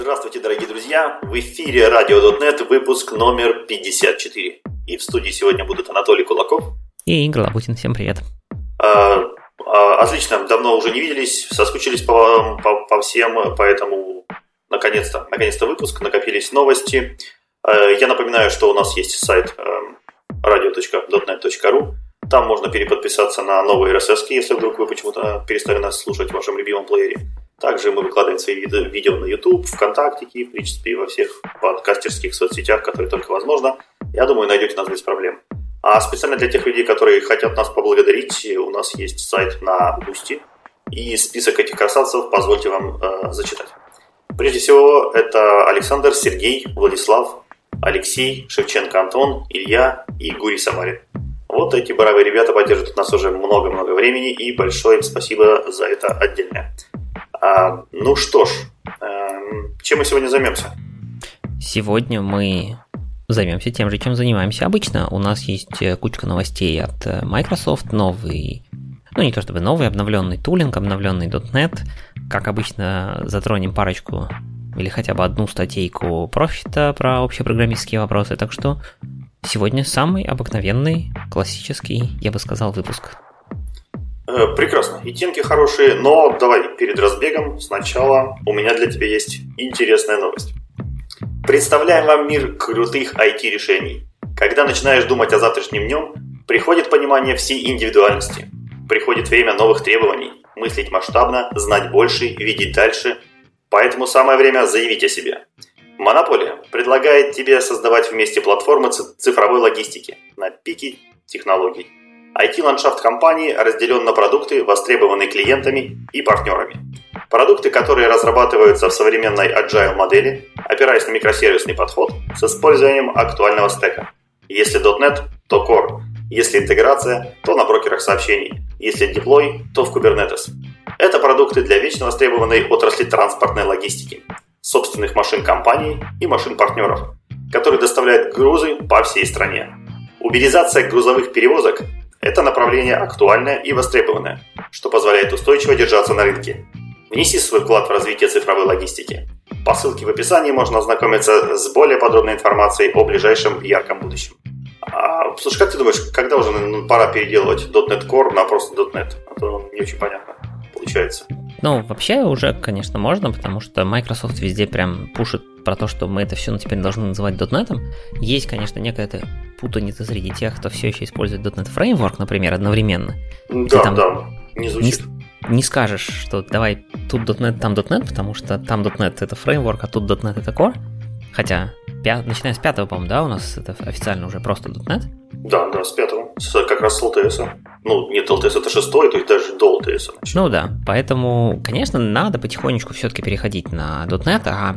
Здравствуйте, дорогие друзья! В эфире Radio.net, выпуск номер 54. И в студии сегодня будут Анатолий Кулаков. И Игорь Лабутин. Всем привет. А, а, отлично, давно уже не виделись, соскучились по, по, по всем, поэтому наконец-то, наконец-то выпуск, накопились новости. А, я напоминаю, что у нас есть сайт radio.net.ru. Там можно переподписаться на новые RSS, если вдруг вы почему-то перестали нас слушать в вашем любимом плеере. Также мы выкладываем свои видео на YouTube, ВКонтакте, в принципе, во всех подкастерских соцсетях, которые только возможно. Я думаю, найдете нас без проблем. А специально для тех людей, которые хотят нас поблагодарить, у нас есть сайт на Бусти. И список этих красавцев позвольте вам э, зачитать. Прежде всего, это Александр, Сергей, Владислав, Алексей, Шевченко Антон, Илья и Гурий Самарин. Вот эти бравые ребята поддерживают нас уже много-много времени, и большое им спасибо за это отдельное. А, ну что ж, а, чем мы сегодня займемся? Сегодня мы займемся тем же, чем занимаемся обычно. У нас есть э, кучка новостей от э, Microsoft, новый, ну не то чтобы новый, обновленный тулинг, обновленный .NET. Как обычно, затронем парочку или хотя бы одну статейку профита про общепрограммистские вопросы. Так что Сегодня самый обыкновенный, классический, я бы сказал, выпуск. Э, прекрасно. И темки хорошие, но давай перед разбегом сначала у меня для тебя есть интересная новость. Представляем вам мир крутых IT-решений. Когда начинаешь думать о завтрашнем днем, приходит понимание всей индивидуальности. Приходит время новых требований, мыслить масштабно, знать больше, видеть дальше. Поэтому самое время заявить о себе. Монополия предлагает тебе создавать вместе платформы цифровой логистики на пике технологий. IT-ландшафт компании разделен на продукты, востребованные клиентами и партнерами. Продукты, которые разрабатываются в современной agile модели, опираясь на микросервисный подход с использованием актуального стека. Если .NET, то Core. Если интеграция, то на брокерах сообщений. Если деплой, то в Kubernetes. Это продукты для вечно востребованной отрасли транспортной логистики собственных машин компаний и машин партнеров, которые доставляют грузы по всей стране. Уберизация грузовых перевозок – это направление актуальное и востребованное, что позволяет устойчиво держаться на рынке. Внеси свой вклад в развитие цифровой логистики. По ссылке в описании можно ознакомиться с более подробной информацией о ближайшем ярком будущем. А, слушай, как ты думаешь, когда уже пора переделывать .NET Core на просто .NET? А то не очень понятно получается. Ну, вообще уже, конечно, можно, потому что Microsoft везде прям пушит про то, что мы это все ну, теперь должны называть .NET. Есть, конечно, некая путаница среди тех, кто все еще использует .NET Framework, например, одновременно. Да, там да, не звучит. Не, не скажешь, что давай тут .NET, там .NET, потому что там .NET это фреймворк, а тут .NET это Core. Хотя, пя... начиная с пятого, по-моему, да, у нас это официально уже просто .NET. Да, да, с пятого. С, как раз с LTS. Ну, нет, LTS это шестой, то есть даже до LTS. Ну да, поэтому, конечно, надо потихонечку все-таки переходить на .NET, а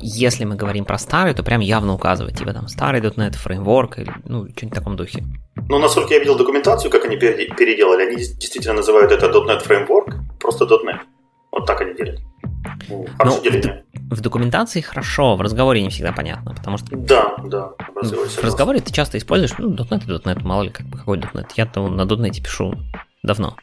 если мы говорим про старый, то прям явно указывать, типа там старый .NET, фреймворк, или, ну, что-нибудь в таком духе. Ну, насколько я видел документацию, как они переделали, они действительно называют это .NET Framework, просто .NET. Вот так они делят. Ну, ну в, в документации хорошо, в разговоре не всегда понятно, потому что... Да, да. В, в разговоре ты часто используешь, ну, .NET и .NET, мало ли как, какой .NET. Я-то на .NET пишу давно.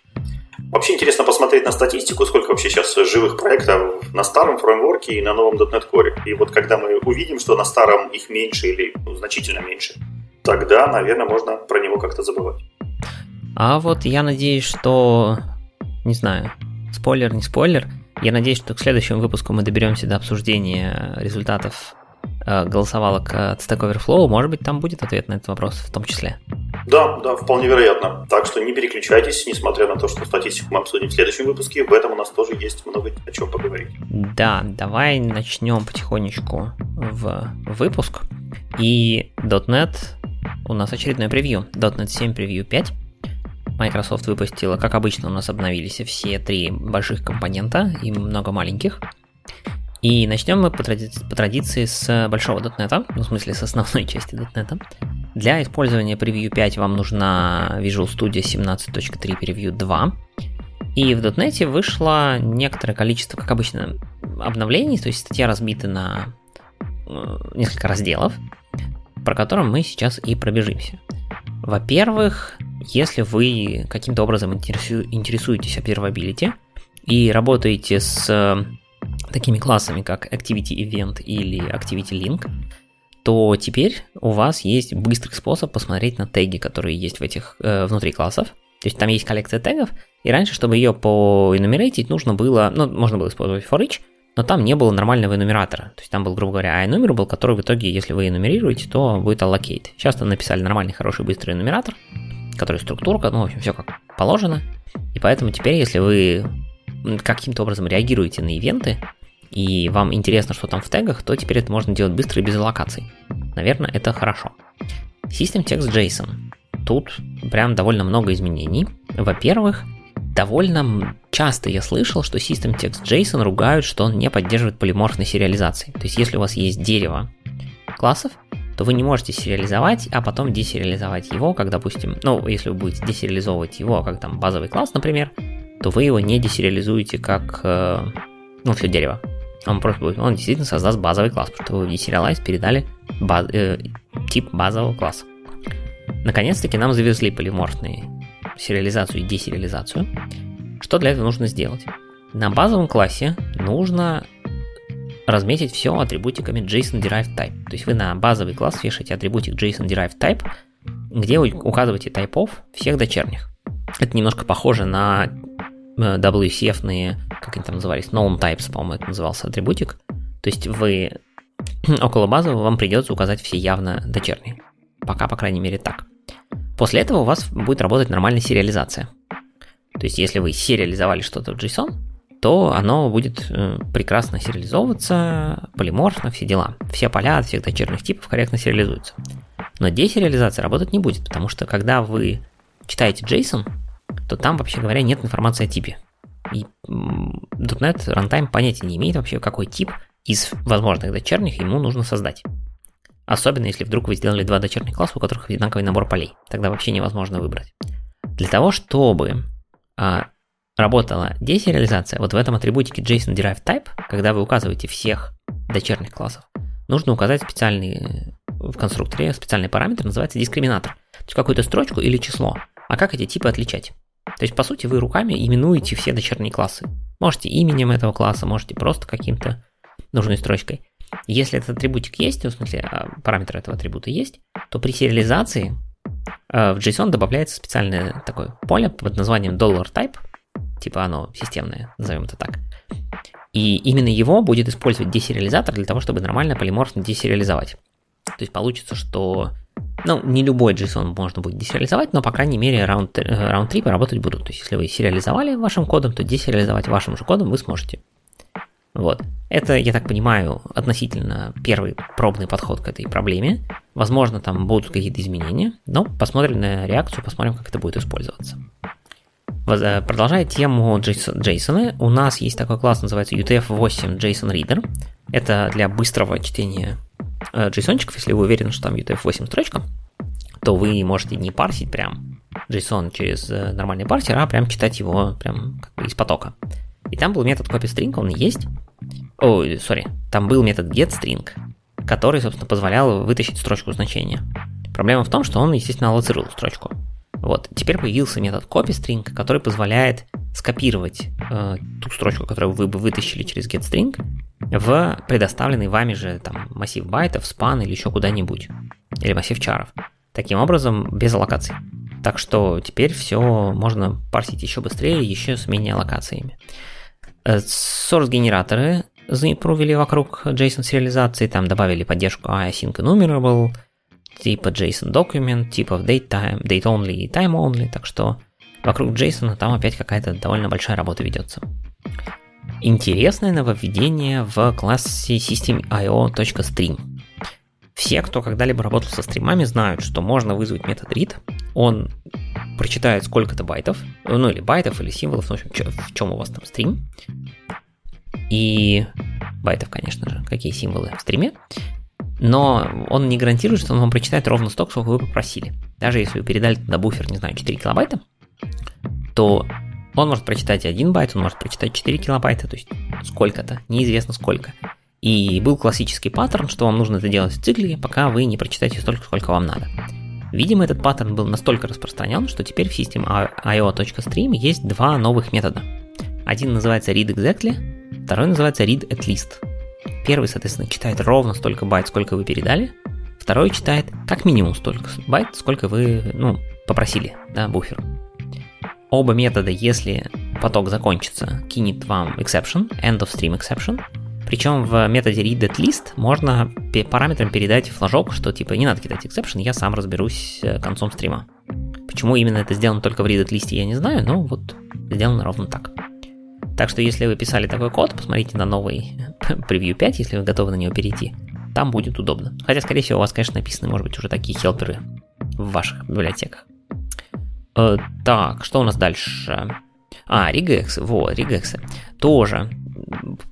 Вообще интересно посмотреть на статистику, сколько вообще сейчас живых проектов на старом фреймворке и на новом .NET Core. И вот когда мы увидим, что на старом их меньше или ну, значительно меньше, тогда, наверное, можно про него как-то забывать. А вот я надеюсь, что, не знаю, спойлер, не спойлер, я надеюсь, что к следующему выпуску мы доберемся до обсуждения результатов э, голосовалок от Stack Overflow. Может быть, там будет ответ на этот вопрос в том числе. Да, да, вполне вероятно. Так что не переключайтесь, несмотря на то, что статистику мы обсудим в следующем выпуске. В этом у нас тоже есть много о чем поговорить. Да, давай начнем потихонечку в выпуск. И .NET у нас очередной превью. .NET 7 превью 5. Microsoft выпустила, как обычно, у нас обновились все три больших компонента и много маленьких. И начнем мы по, тради- по традиции с большого .NET, ну, в смысле с основной части .NET. Для использования Preview 5 вам нужна Visual Studio 17.3 Preview 2. И в .NET вышло некоторое количество, как обычно, обновлений, то есть статья разбита на э, несколько разделов, про которые мы сейчас и пробежимся. Во-первых, если вы каким-то образом интересу, интересуетесь observability и работаете с такими классами, как Activity Event или Activity Link, то теперь у вас есть быстрый способ посмотреть на теги, которые есть в этих э, внутри классов. То есть там есть коллекция тегов, и раньше, чтобы ее поэнумератить, нужно было, ну, можно было использовать for each, но там не было нормального энумератора. То есть там был, грубо говоря, был, который в итоге, если вы энумерируете, то будет allocate. Сейчас там написали нормальный, хороший, быстрый энумератор, который структурка, ну, в общем, все как положено. И поэтому теперь, если вы каким-то образом реагируете на ивенты, и вам интересно, что там в тегах, то теперь это можно делать быстро и без аллокаций. Наверное, это хорошо. System Text JSON. Тут прям довольно много изменений. Во-первых, довольно часто я слышал, что System Text JSON ругают, что он не поддерживает полиморфной сериализации. То есть если у вас есть дерево классов, то вы не можете сериализовать, а потом десериализовать его, как, допустим, ну, если вы будете десериализовывать его, как там базовый класс, например, то вы его не десериализуете как, э, ну, все дерево. Он просто будет, он действительно создаст базовый класс, потому что вы в deserialize передали баз, э, тип базового класса. Наконец-таки нам завезли полиморфные сериализацию и десериализацию. Что для этого нужно сделать? На базовом классе нужно разметить все атрибутиками JSON Derived Type. То есть вы на базовый класс вешаете атрибутик JSON Derived Type, где указываете тайпов всех дочерних. Это немножко похоже на э, WCF-ные, как они там назывались, known types, по-моему, это назывался атрибутик. То есть вы около базового вам придется указать все явно дочерние. Пока, по крайней мере, так. После этого у вас будет работать нормальная сериализация. То есть, если вы сериализовали что-то в JSON, то оно будет э, прекрасно сериализовываться, полиморфно, все дела. Все поля от всех дочерних типов корректно сериализуются. Но десериализация работать не будет, потому что когда вы читаете JSON, то там, вообще говоря, нет информации о типе. И .NET Runtime понятия не имеет вообще, какой тип из возможных дочерних ему нужно создать. Особенно если вдруг вы сделали два дочерних класса, у которых одинаковый набор полей. Тогда вообще невозможно выбрать. Для того, чтобы а, работала десериализация, вот в этом атрибутике JSON Derived Type, когда вы указываете всех дочерних классов, нужно указать специальный в конструкторе специальный параметр, называется дискриминатор. То есть какую-то строчку или число. А как эти типы отличать? То есть, по сути, вы руками именуете все дочерние классы. Можете именем этого класса, можете просто каким-то нужной строчкой. Если этот атрибутик есть, в смысле а, параметр этого атрибута есть, то при сериализации а, в JSON добавляется специальное такое поле под названием $type, типа оно системное, назовем это так. И именно его будет использовать десериализатор для того, чтобы нормально полиморфно десериализовать. То есть получится, что ну, не любой JSON можно будет десериализовать, но, по крайней мере, раунд, раунд-трипы работать будут. То есть, если вы сериализовали вашим кодом, то десериализовать вашим же кодом вы сможете. Вот. Это, я так понимаю, относительно первый пробный подход к этой проблеме. Возможно, там будут какие-то изменения, но посмотрим на реакцию, посмотрим, как это будет использоваться. Э, продолжая тему JSON, у нас есть такой класс, называется UTF-8 JSON Reader. Это для быстрого чтения JSON, э, если вы уверены, что там UTF-8 строчка, то вы можете не парсить прям JSON через э, нормальный парсер, а прям читать его прям как бы из потока. И там был метод copyString, он есть. Ой, сори, там был метод getString, который, собственно, позволял вытащить строчку значения. Проблема в том, что он, естественно, аллоцировал строчку. Вот, теперь появился метод copyString, который позволяет скопировать э, ту строчку, которую вы бы вытащили через getString, в предоставленный вами же там массив байтов, span или еще куда-нибудь, или массив чаров. Таким образом, без аллокаций. Так что теперь все можно парсить еще быстрее, еще с менее аллокациями. Э, source-генераторы заимпровили вокруг JSON-сериализации, там добавили поддержку async enumerable, типа JSON document, типа date time, date only и time only, так что вокруг JSON там опять какая-то довольно большая работа ведется. Интересное нововведение в классе System.IO.Stream. Все, кто когда-либо работал со стримами, знают, что можно вызвать метод read. Он прочитает сколько-то байтов, ну или байтов, или символов, ну, в общем, в чем у вас там стрим. И байтов, конечно же, какие символы в стриме. Но он не гарантирует, что он вам прочитает ровно столько, сколько вы попросили. Даже если вы передали на буфер, не знаю, 4 килобайта, то он может прочитать 1 байт, он может прочитать 4 килобайта, то есть сколько-то, неизвестно сколько. И был классический паттерн, что вам нужно это делать в цикле, пока вы не прочитаете столько, сколько вам надо. Видимо, этот паттерн был настолько распространен, что теперь в System.IO.Stream есть два новых метода. Один называется ReadExactly, Второй называется ReadAtLeast. Первый, соответственно, читает ровно столько байт, сколько вы передали. Второй читает как минимум столько байт, сколько вы, ну, попросили, да, буфер. Оба метода, если поток закончится, кинет вам exception, end of stream exception. Причем в методе read at least можно параметрам передать флажок, что типа не надо кидать exception, я сам разберусь э, концом стрима. Почему именно это сделано только в read at least, я не знаю, но вот сделано ровно так. Так что если вы писали такой код, посмотрите на новый превью 5, если вы готовы на него перейти. Там будет удобно. Хотя, скорее всего, у вас, конечно, написаны, может быть, уже такие хелперы в ваших библиотеках. Э, так, что у нас дальше? А, regex, вот, regex тоже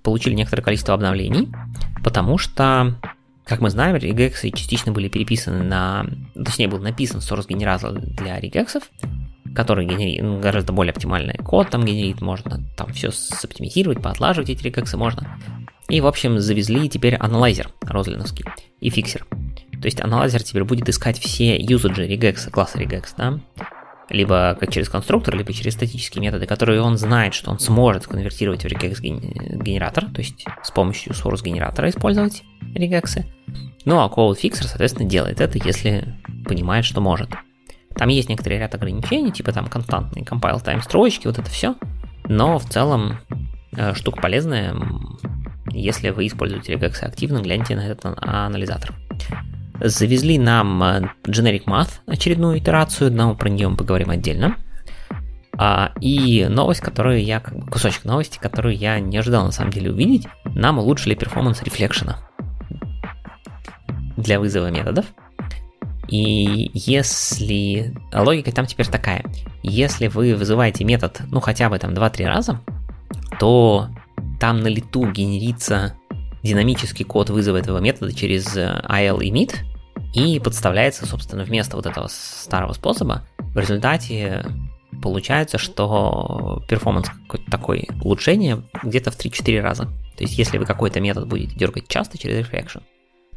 получили некоторое количество обновлений, потому что, как мы знаем, regex частично были переписаны на... Точнее, был написан source генератор для regex, который генерирует ну, гораздо более оптимальный код там генерит, можно там все соптимизировать, поотлаживать эти регексы можно. И, в общем, завезли теперь аналайзер розлиновский и фиксер. То есть аналайзер теперь будет искать все юзаджи регекса, класса regex, да, либо через конструктор, либо через статические методы, которые он знает, что он сможет конвертировать в regex генератор, то есть с помощью source генератора использовать регексы. Ну а Code Fixer, соответственно, делает это, если понимает, что может. Там есть некоторый ряд ограничений, типа там константный compile time строчки, вот это все. Но в целом э, штука полезная, если вы используете regex активно, гляньте на этот анализатор. Завезли нам э, Generic Math, очередную итерацию, но про нее мы поговорим отдельно. А, и новость, которую я, кусочек новости, которую я не ожидал на самом деле увидеть, нам улучшили перформанс рефлекшена для вызова методов. И если... Логика там теперь такая. Если вы вызываете метод, ну, хотя бы там 2-3 раза, то там на лету генерится динамический код вызова этого метода через э, IL emit и подставляется, собственно, вместо вот этого старого способа. В результате получается, что перформанс какой-то такой улучшение где-то в 3-4 раза. То есть, если вы какой-то метод будете дергать часто через reflection,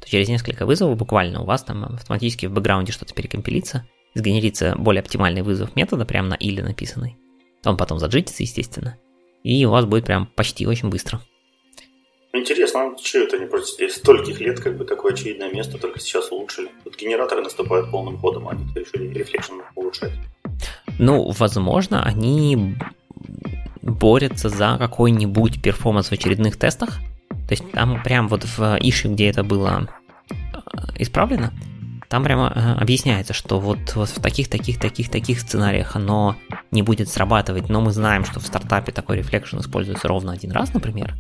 то через несколько вызовов буквально у вас там автоматически в бэкграунде что-то перекомпилится, сгенерится более оптимальный вызов метода, прямо на или написанный. Он потом за JIT ится, естественно. И у вас будет прям почти очень быстро. Интересно, что это они просто стольких лет как бы такое очевидное место только сейчас улучшили. Тут генераторы наступают полным ходом, а они решили reflection улучшать. Ну, возможно, они борются за какой-нибудь перформанс в очередных тестах. То есть там прям вот в issue, где это было э, исправлено, там прямо э, объясняется, что вот, вот в таких, таких, таких, таких сценариях оно не будет срабатывать, но мы знаем, что в стартапе такой reflection используется ровно один раз, например,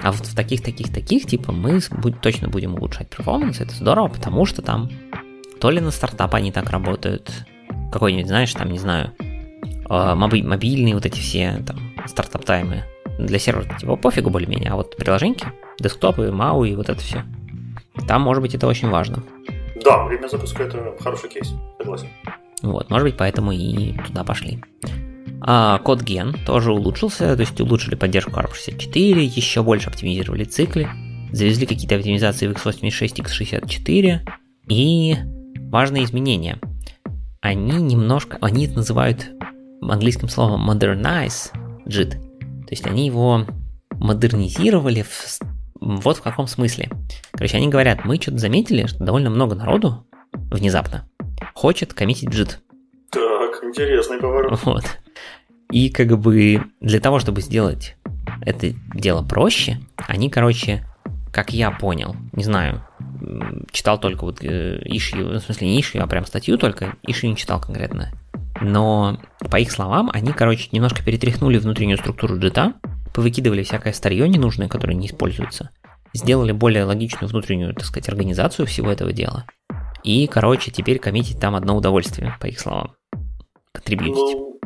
а вот в таких, таких, таких, типа, мы будь, точно будем улучшать перформанс, это здорово, потому что там то ли на стартап они так работают, какой-нибудь, знаешь, там, не знаю, а, моби- мобильные вот эти все там startup time ы для сервера, типа, пофигу более-менее, а вот приложеньки, десктопы, мау и вот это все, там, может быть, это очень важно. Да, время запуска это хороший кейс, согласен. Вот, может быть, поэтому и туда пошли. А код ген тоже улучшился, то есть улучшили поддержку ARP64, еще больше оптимизировали циклы, завезли какие-то оптимизации в x86, x64 и важные изменения. Они немножко, они это называют английским словом modernize JIT, то есть они его модернизировали в, вот в каком смысле. Короче, они говорят, мы что-то заметили, что довольно много народу внезапно хочет коммитить JIT. Так, интересный поворот. Вот. И как бы для того, чтобы сделать это дело проще, они, короче, как я понял, не знаю, читал только вот э, ишью, в смысле не ишью, а прям статью только, ишью не читал конкретно. Но, по их словам, они, короче, немножко перетряхнули внутреннюю структуру джита, повыкидывали всякое старье ненужное, которое не используется, сделали более логичную внутреннюю, так сказать, организацию всего этого дела. И, короче, теперь коммитить там одно удовольствие, по их словам. Контрибьютить. Ну,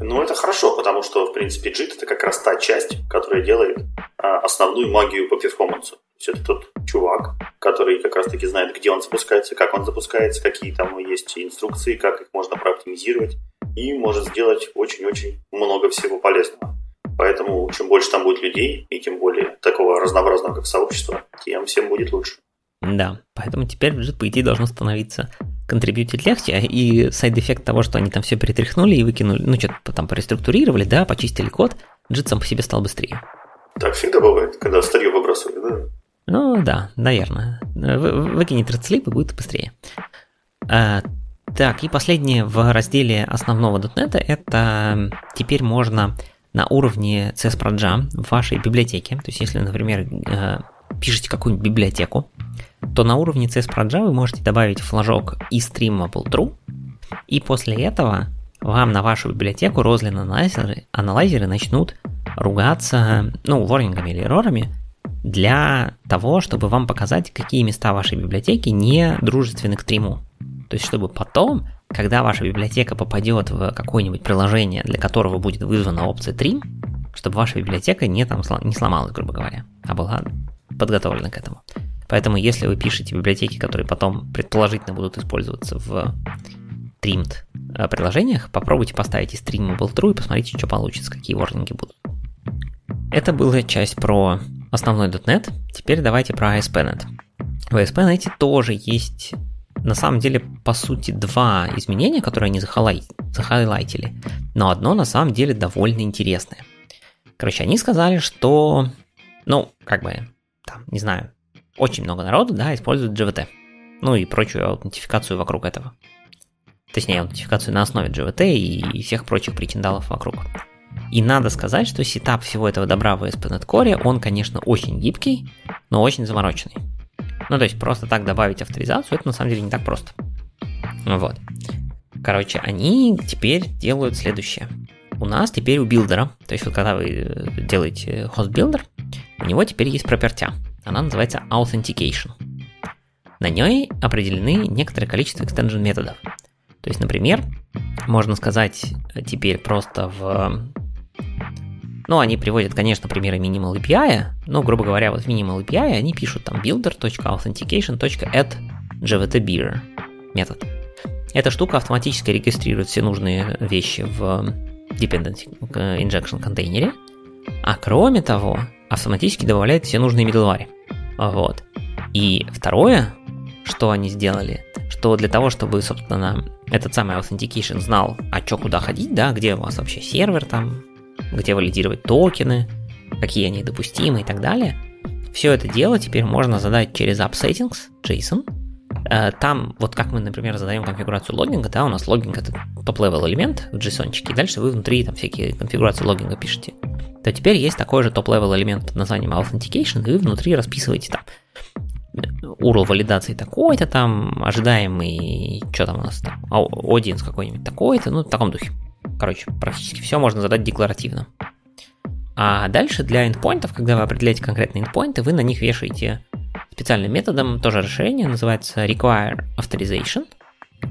ну, это хорошо, потому что, в принципе, JIT это как раз та часть, которая делает а, основную магию по перформансу. То есть это тот чувак, который как раз-таки знает, где он запускается, как он запускается, какие там есть инструкции, как их можно прооптимизировать, и может сделать очень-очень много всего полезного. Поэтому чем больше там будет людей, и тем более такого разнообразного как сообщество, тем всем будет лучше. Да, поэтому теперь JIT, по идее, должно становиться контрибьютить легче, и side effect того, что они там все перетряхнули и выкинули, ну, что-то там пореструктурировали, да, почистили код, JIT сам по себе стал быстрее. Так всегда бывает, когда старье выбрасывают, да? Ну да, наверное. Выкинет Thread.Sleep и будет быстрее. А, так, и последнее в разделе основного .NET это теперь можно на уровне CSPROJA в вашей библиотеке, то есть если, например, э, пишете какую-нибудь библиотеку, то на уровне CSPROJA вы можете добавить флажок eStreamable true, и после этого вам на вашу библиотеку Roslyn анализеры, анализеры начнут ругаться, ну, ворнингами или эррорами, для того, чтобы вам показать, какие места вашей библиотеки не дружественны к стриму. То есть, чтобы потом, когда ваша библиотека попадет в какое-нибудь приложение, для которого будет вызвана опция trim, чтобы ваша библиотека не, там, не сломалась, грубо говоря, а была подготовлена к этому. Поэтому, если вы пишете библиотеки, которые потом предположительно будут использоваться в trimmed э, приложениях, попробуйте поставить из streamable true и посмотрите, что получится, какие ворнинги будут. Это была часть про основной .NET. Теперь давайте про ASP.NET. В ASP.NET тоже есть на самом деле, по сути, два изменения, которые они захайлай... захайлайтили, но одно на самом деле довольно интересное. Короче, они сказали, что, ну, как бы, там, не знаю, очень много народу, да, использует GVT. Ну и прочую аутентификацию вокруг этого. Точнее, аутентификацию на основе GVT и всех прочих причиндалов вокруг. И надо сказать, что сетап всего этого добра в ASP.NET Core, он, конечно, очень гибкий, но очень замороченный. Ну, то есть просто так добавить авторизацию, это на самом деле не так просто. Вот. Короче, они теперь делают следующее. У нас теперь у билдера, то есть вот когда вы э, делаете host builder, у него теперь есть пропертя. Она называется Authentication. На ней определены некоторое количество extension методов. То есть, например, можно сказать теперь просто в ну, они приводят, конечно, примеры Minimal API, но, грубо говоря, вот в Minimal API они пишут там builder.authentication.add gvtbeer метод. Эта штука автоматически регистрирует все нужные вещи в dependency injection контейнере, а кроме того, автоматически добавляет все нужные middleware. Вот. И второе, что они сделали, что для того, чтобы, собственно, этот самый authentication знал, а что куда ходить, да, где у вас вообще сервер там, где валидировать токены, какие они допустимы и так далее. Все это дело теперь можно задать через appsettings.json. Э, там, вот как мы, например, задаем конфигурацию логинга, да, у нас логинг это top-level элемент в JSON, и дальше вы внутри там всякие конфигурации логинга пишете. То теперь есть такой же top-level элемент под названием Authentication, и вы внутри расписываете там URL валидации такой-то там, ожидаемый, что там у нас там, audience какой-нибудь такой-то, ну, в таком духе. Короче, практически все можно задать декларативно. А дальше для endpointов, когда вы определяете конкретные endpoinты, вы на них вешаете специальным методом, тоже расширение, называется require authorization.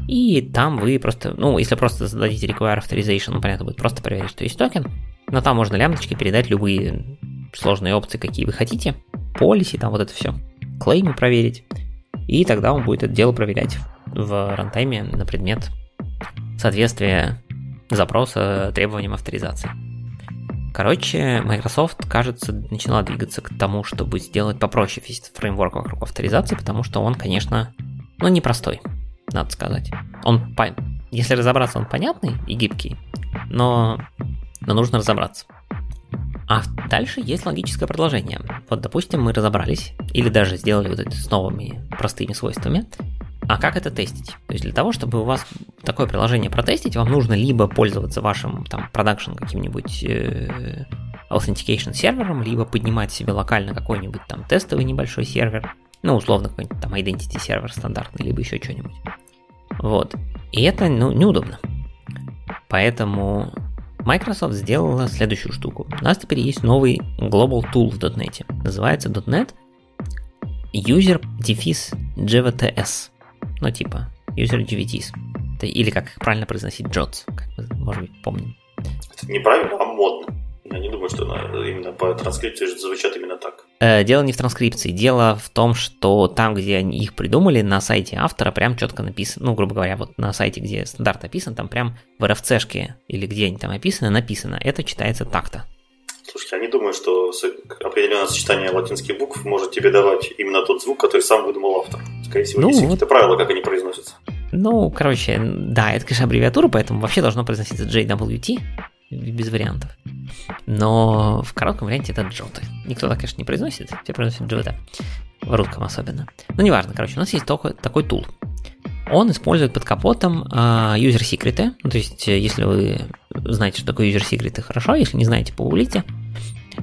И там вы просто, ну, если просто зададите require authorization, ну, понятно, будет просто проверить, что есть токен. Но там можно лямочки передать любые сложные опции, какие вы хотите. Policy, там вот это все. Клеймы проверить. И тогда он будет это дело проверять в рантайме на предмет соответствия запроса требованиям авторизации. Короче, Microsoft, кажется, начала двигаться к тому, чтобы сделать попроще весь этот фреймворк вокруг авторизации, потому что он, конечно, ну, непростой, надо сказать. Он, если разобраться, он понятный и гибкий, но, но нужно разобраться. А дальше есть логическое продолжение. Вот, допустим, мы разобрались, или даже сделали вот это с новыми простыми свойствами, а как это тестить? То есть для того, чтобы у вас такое приложение протестить, вам нужно либо пользоваться вашим там продакшн каким-нибудь э, authentication сервером, либо поднимать себе локально какой-нибудь там тестовый небольшой сервер, ну, условно, какой-нибудь там identity сервер стандартный, либо еще что-нибудь. Вот. И это, ну, неудобно. Поэтому Microsoft сделала следующую штуку. У нас теперь есть новый Global Tool в .NET. Называется .NET User Defis JVTS ну типа user GVTs. Или как правильно произносить JOTS, как мы, может быть, помним. Это неправильно, а модно. Я не думаю, что именно по транскрипции звучат именно так. Э, дело не в транскрипции. Дело в том, что там, где они их придумали, на сайте автора прям четко написано, ну, грубо говоря, вот на сайте, где стандарт описан, там прям в RFC-шке или где они там описаны, написано. Это читается так-то. Слушайте, я не думаю, что определенное сочетание латинских букв может тебе давать именно тот звук, который сам выдумал автор. Скорее всего, ну, есть вот... какие-то правила, как они произносятся. Ну, короче, да, это, конечно, аббревиатура, поэтому вообще должно произноситься JWT без вариантов. но в коротком варианте это джоты. Никто так, конечно, не произносит, все произносят джота, в русском особенно. Ну, неважно, короче, у нас есть такой, такой тул. Он использует под капотом uh, user секреты, ну, то есть, э, если вы знаете, что такое user секреты, хорошо, если не знаете, погуглите.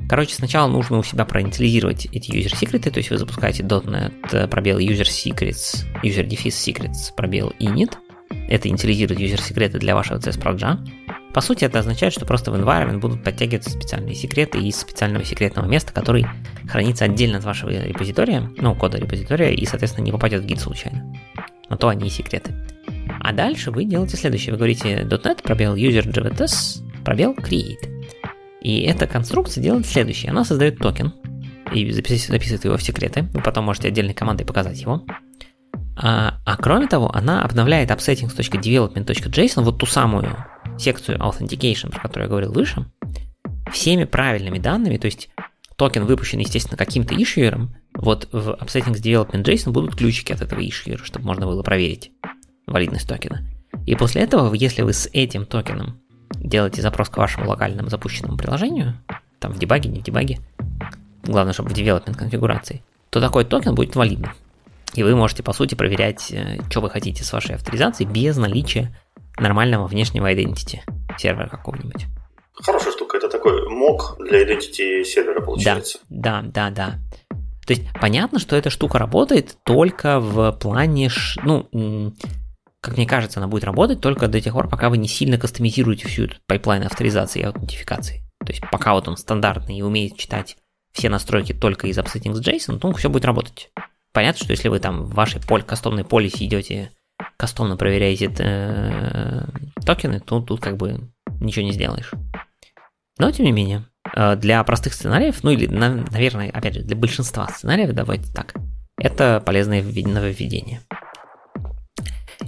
Короче, сначала нужно у себя проинициализировать эти user секреты, то есть вы запускаете .NET э, пробел user secrets, user defis secrets пробел init, это инициализирует user секреты для вашего CS проджа. По сути, это означает, что просто в environment будут подтягиваться специальные секреты из специального секретного места, который хранится отдельно от вашего репозитория, ну, кода репозитория, и, соответственно, не попадет в гид случайно. Но то они и секреты. А дальше вы делаете следующее. Вы говорите dotnet пробел user-jwts пробел create. И эта конструкция делает следующее. Она создает токен и записывает его в секреты. Вы потом можете отдельной командой показать его. А, а кроме того, она обновляет appsettings.development.json, вот ту самую секцию authentication, про которую я говорил выше, всеми правильными данными, то есть токен выпущен, естественно, каким-то issuer ом, вот в appsettings.development.json будут ключики от этого issuer а, чтобы можно было проверить валидность токена. И после этого, если вы с этим токеном делаете запрос к вашему локальному запущенному приложению, там в дебаге, не в дебаге, главное, чтобы в development конфигурации, то такой токен будет валидным. И вы можете, по сути, проверять, э, что вы хотите с вашей авторизацией без наличия нормального внешнего identity сервера какого-нибудь. Хорошая штука, это такой мок для identity сервера получается. Да, да, да, да. То есть понятно, что эта штука работает только в плане, ну, как мне кажется, она будет работать только до тех пор, пока вы не сильно кастомизируете всю эту pipeline авторизации и аутентификации. То есть пока вот он стандартный и умеет читать все настройки только из appsettings.json, то все будет работать. Понятно, что если вы там в вашей поль, кастомной policy идете, кастомно проверяете э, токены, то тут как бы ничего не сделаешь. Но, тем не менее, э, для простых сценариев, ну или, наверное, опять же, для большинства сценариев, давайте так, это полезное нововведение.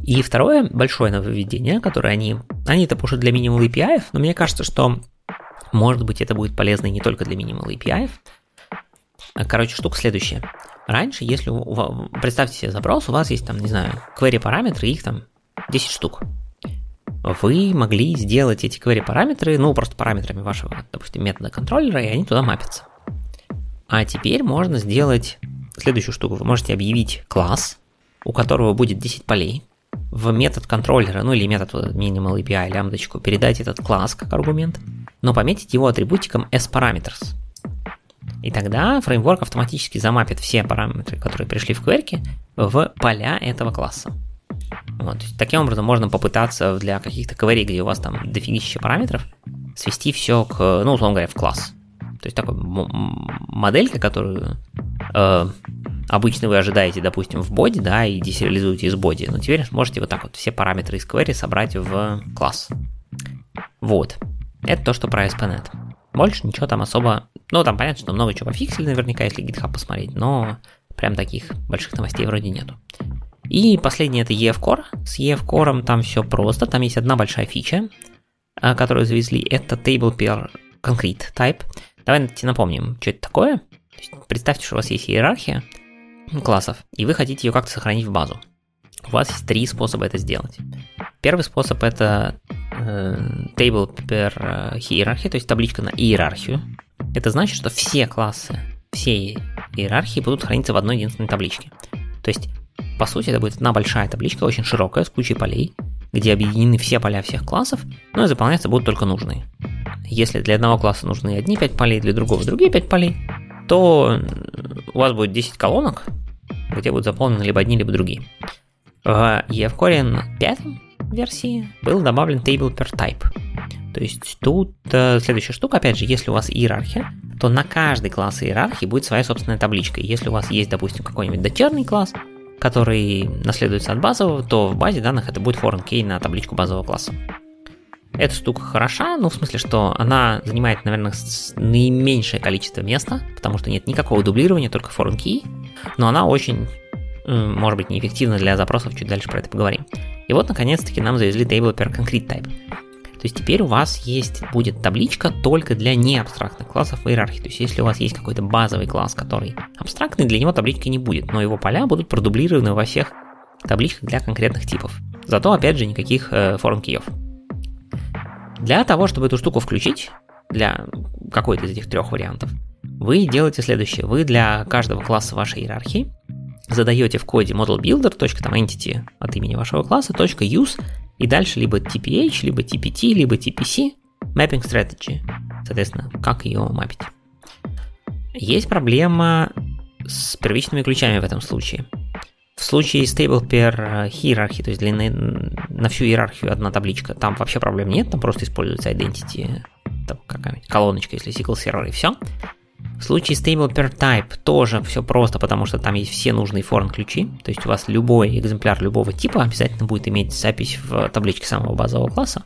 И второе большое нововведение, которое они, они это пушат для Minimal API, но мне кажется, что может быть это будет полезно не только для Minimal API. Короче, штука следующая. Раньше, если у вас, представьте себе запрос, у вас есть там, не знаю, query параметры, их там 10 штук. Вы могли сделать эти query параметры, ну, просто параметрами вашего, допустим, метода контроллера, и они туда мапятся. А теперь можно сделать следующую штуку. Вы можете объявить класс, у которого будет 10 полей, в метод контроллера, ну или метод minimal API лямбдочку, передать этот класс как аргумент, но пометить его атрибутиком sparameters. И тогда фреймворк автоматически замапит все параметры, которые пришли в query, в поля этого класса. Вот. Таким образом можно попытаться для каких-то query, где у вас там дофигища параметров, свести все к, ну, условно говоря, в класс. То есть такой моделька, которую э, обычно вы ожидаете, допустим, в боди, да, и десериализуете из боди, но теперь можете вот так вот все параметры из query собрать в класс. Вот. Это то, что про ASP.NET. Больше ничего там особо... Ну, там понятно, что много чего пофиксили наверняка, если GitHub посмотреть, но прям таких больших новостей вроде нету. И последнее это EF Core. С EF Core там все просто. Там есть одна большая фича, а, которую завезли. Это Table Pair Concrete Type. Давайте напомним, что это такое. Представьте, что у вас есть иерархия классов, и вы хотите ее как-то сохранить в базу. У вас есть три способа это сделать. Первый способ это э, table per э, hierarchy, то есть табличка на иерархию. Это значит, что все классы, все иерархии будут храниться в одной единственной табличке. То есть, по сути, это будет одна большая табличка, очень широкая, с кучей полей, где объединены все поля всех классов, но и заполняться будут только нужные. Если для одного класса нужны одни 5 полей, для другого другие 5 полей, то у вас будет 10 колонок, где будут заполнены либо одни, либо другие. В EFCore 5 версии был добавлен table per type. То есть тут э, следующая штука, опять же, если у вас иерархия, то на каждый класс иерархии будет своя собственная табличка. Если у вас есть, допустим, какой-нибудь дочерний класс, который наследуется от базового, то в базе данных это будет foreign key на табличку базового класса. Эта штука хороша, ну, в смысле, что она занимает, наверное, наименьшее количество места, потому что нет никакого дублирования, только foreign key, но она очень, может быть, неэффективна для запросов, чуть дальше про это поговорим. И вот, наконец-таки, нам завезли table per concrete type. Есть теперь у вас есть, будет табличка только для неабстрактных классов в иерархии. То есть если у вас есть какой-то базовый класс, который абстрактный, для него таблички не будет, но его поля будут продублированы во всех табличках для конкретных типов. Зато, опять же, никаких э, форм киев. Для того, чтобы эту штуку включить, для какой-то из этих трех вариантов, вы делаете следующее. Вы для каждого класса вашей иерархии задаете в коде model builder, entity от имени вашего класса, use, и дальше либо TPH, либо TPT, либо TPC, mapping strategy. Соответственно, как ее мапить. Есть проблема с первичными ключами в этом случае. В случае stable per hierarchy, то есть для, на всю иерархию одна табличка, там вообще проблем нет, там просто используется identity, там какая-нибудь колоночка, если SQL сервер и все. В случае stable per type тоже все просто, потому что там есть все нужные foreign ключи, то есть у вас любой экземпляр любого типа обязательно будет иметь запись в табличке самого базового класса,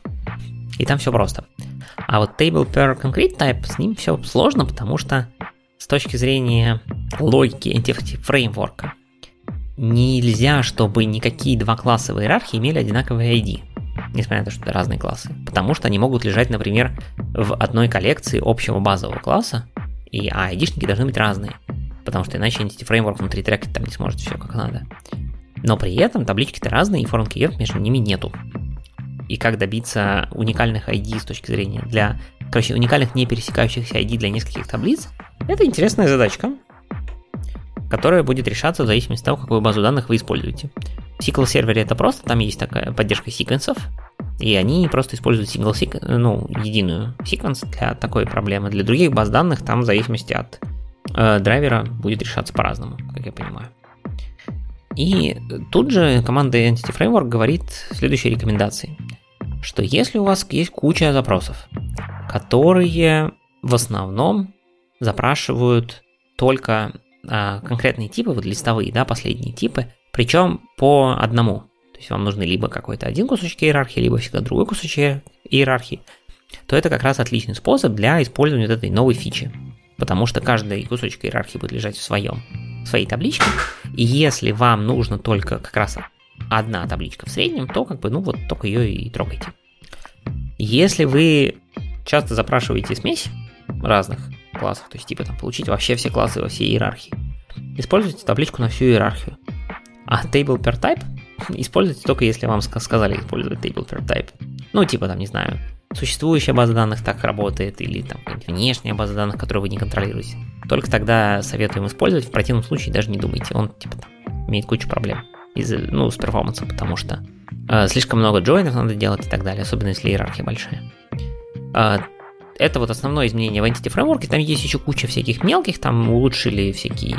и там все просто. А вот table per concrete type, с ним все сложно, потому что с точки зрения логики Entity фреймворка нельзя, чтобы никакие два класса в иерархии имели одинаковый ID, несмотря на то, что это разные классы, потому что они могут лежать, например, в одной коллекции общего базового класса, и а айдишники должны быть разные, потому что иначе Entity Framework внутри трека там не сможет все как надо. Но при этом таблички-то разные, и foreign keyов между ними нету. И как добиться уникальных ID с точки зрения для... Короче, уникальных не пересекающихся ID для нескольких таблиц, это интересная задачка, которая будет решаться в зависимости от того, какую базу данных вы используете. В SQL сервере это просто, там есть такая поддержка секвенсов, и они просто используют single sequ- ну, единую секвенс для такой проблемы. Для других баз данных там в зависимости от э, драйвера будет решаться по-разному, как я понимаю. И тут же команда Entity Framework говорит следующие рекомендации, что если у вас есть куча запросов, которые в основном запрашивают только конкретные типы, вот листовые, да, последние типы, причем по одному есть вам нужны либо какой-то один кусочек иерархии, либо всегда другой кусочек иерархии, то это как раз отличный способ для использования вот этой новой фичи. Потому что каждый кусочек иерархии будет лежать в своем, в своей табличке. И если вам нужно только как раз одна табличка в среднем, то как бы, ну вот только ее и трогайте. Если вы часто запрашиваете смесь разных классов, то есть типа там получить вообще все классы во всей иерархии, используйте табличку на всю иерархию. А table per type используйте только если вам сказали использовать table per type. Ну, типа там, не знаю, существующая база данных так работает, или там внешняя база данных, которую вы не контролируете. Только тогда советуем использовать, в противном случае даже не думайте, он типа там, имеет кучу проблем из, ну, с перформансом, потому что э, слишком много джойнов надо делать и так далее, особенно если иерархия большая. Э, это вот основное изменение в Entity Framework, там есть еще куча всяких мелких, там улучшили всякие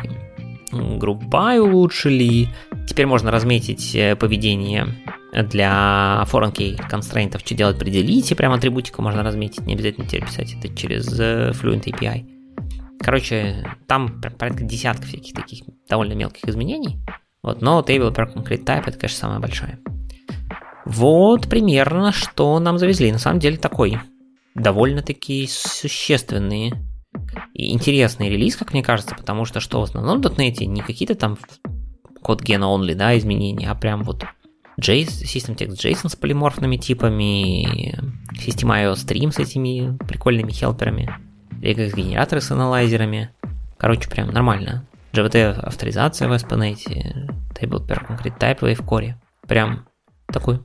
группай улучшили. Теперь можно разметить э, поведение для foreign key констрейнтов, что делать при делите, прям атрибутику можно разметить, не обязательно теперь писать это через э, Fluent API. Короче, там порядка десятка всяких таких довольно мелких изменений. Вот, но table per concrete type это, конечно, самое большое. Вот примерно, что нам завезли. На самом деле такой довольно-таки существенный и интересный релиз, как мне кажется, потому что что в основном в .NET не какие-то там код гена only, да, изменения, а прям вот JS, System Text JSON с полиморфными типами, System.io Stream с этими прикольными хелперами, regex генераторы с аналайзерами. Короче, прям нормально. JVT авторизация в ASP.NET, Table per Concrete Type в Wavecore. Прям такой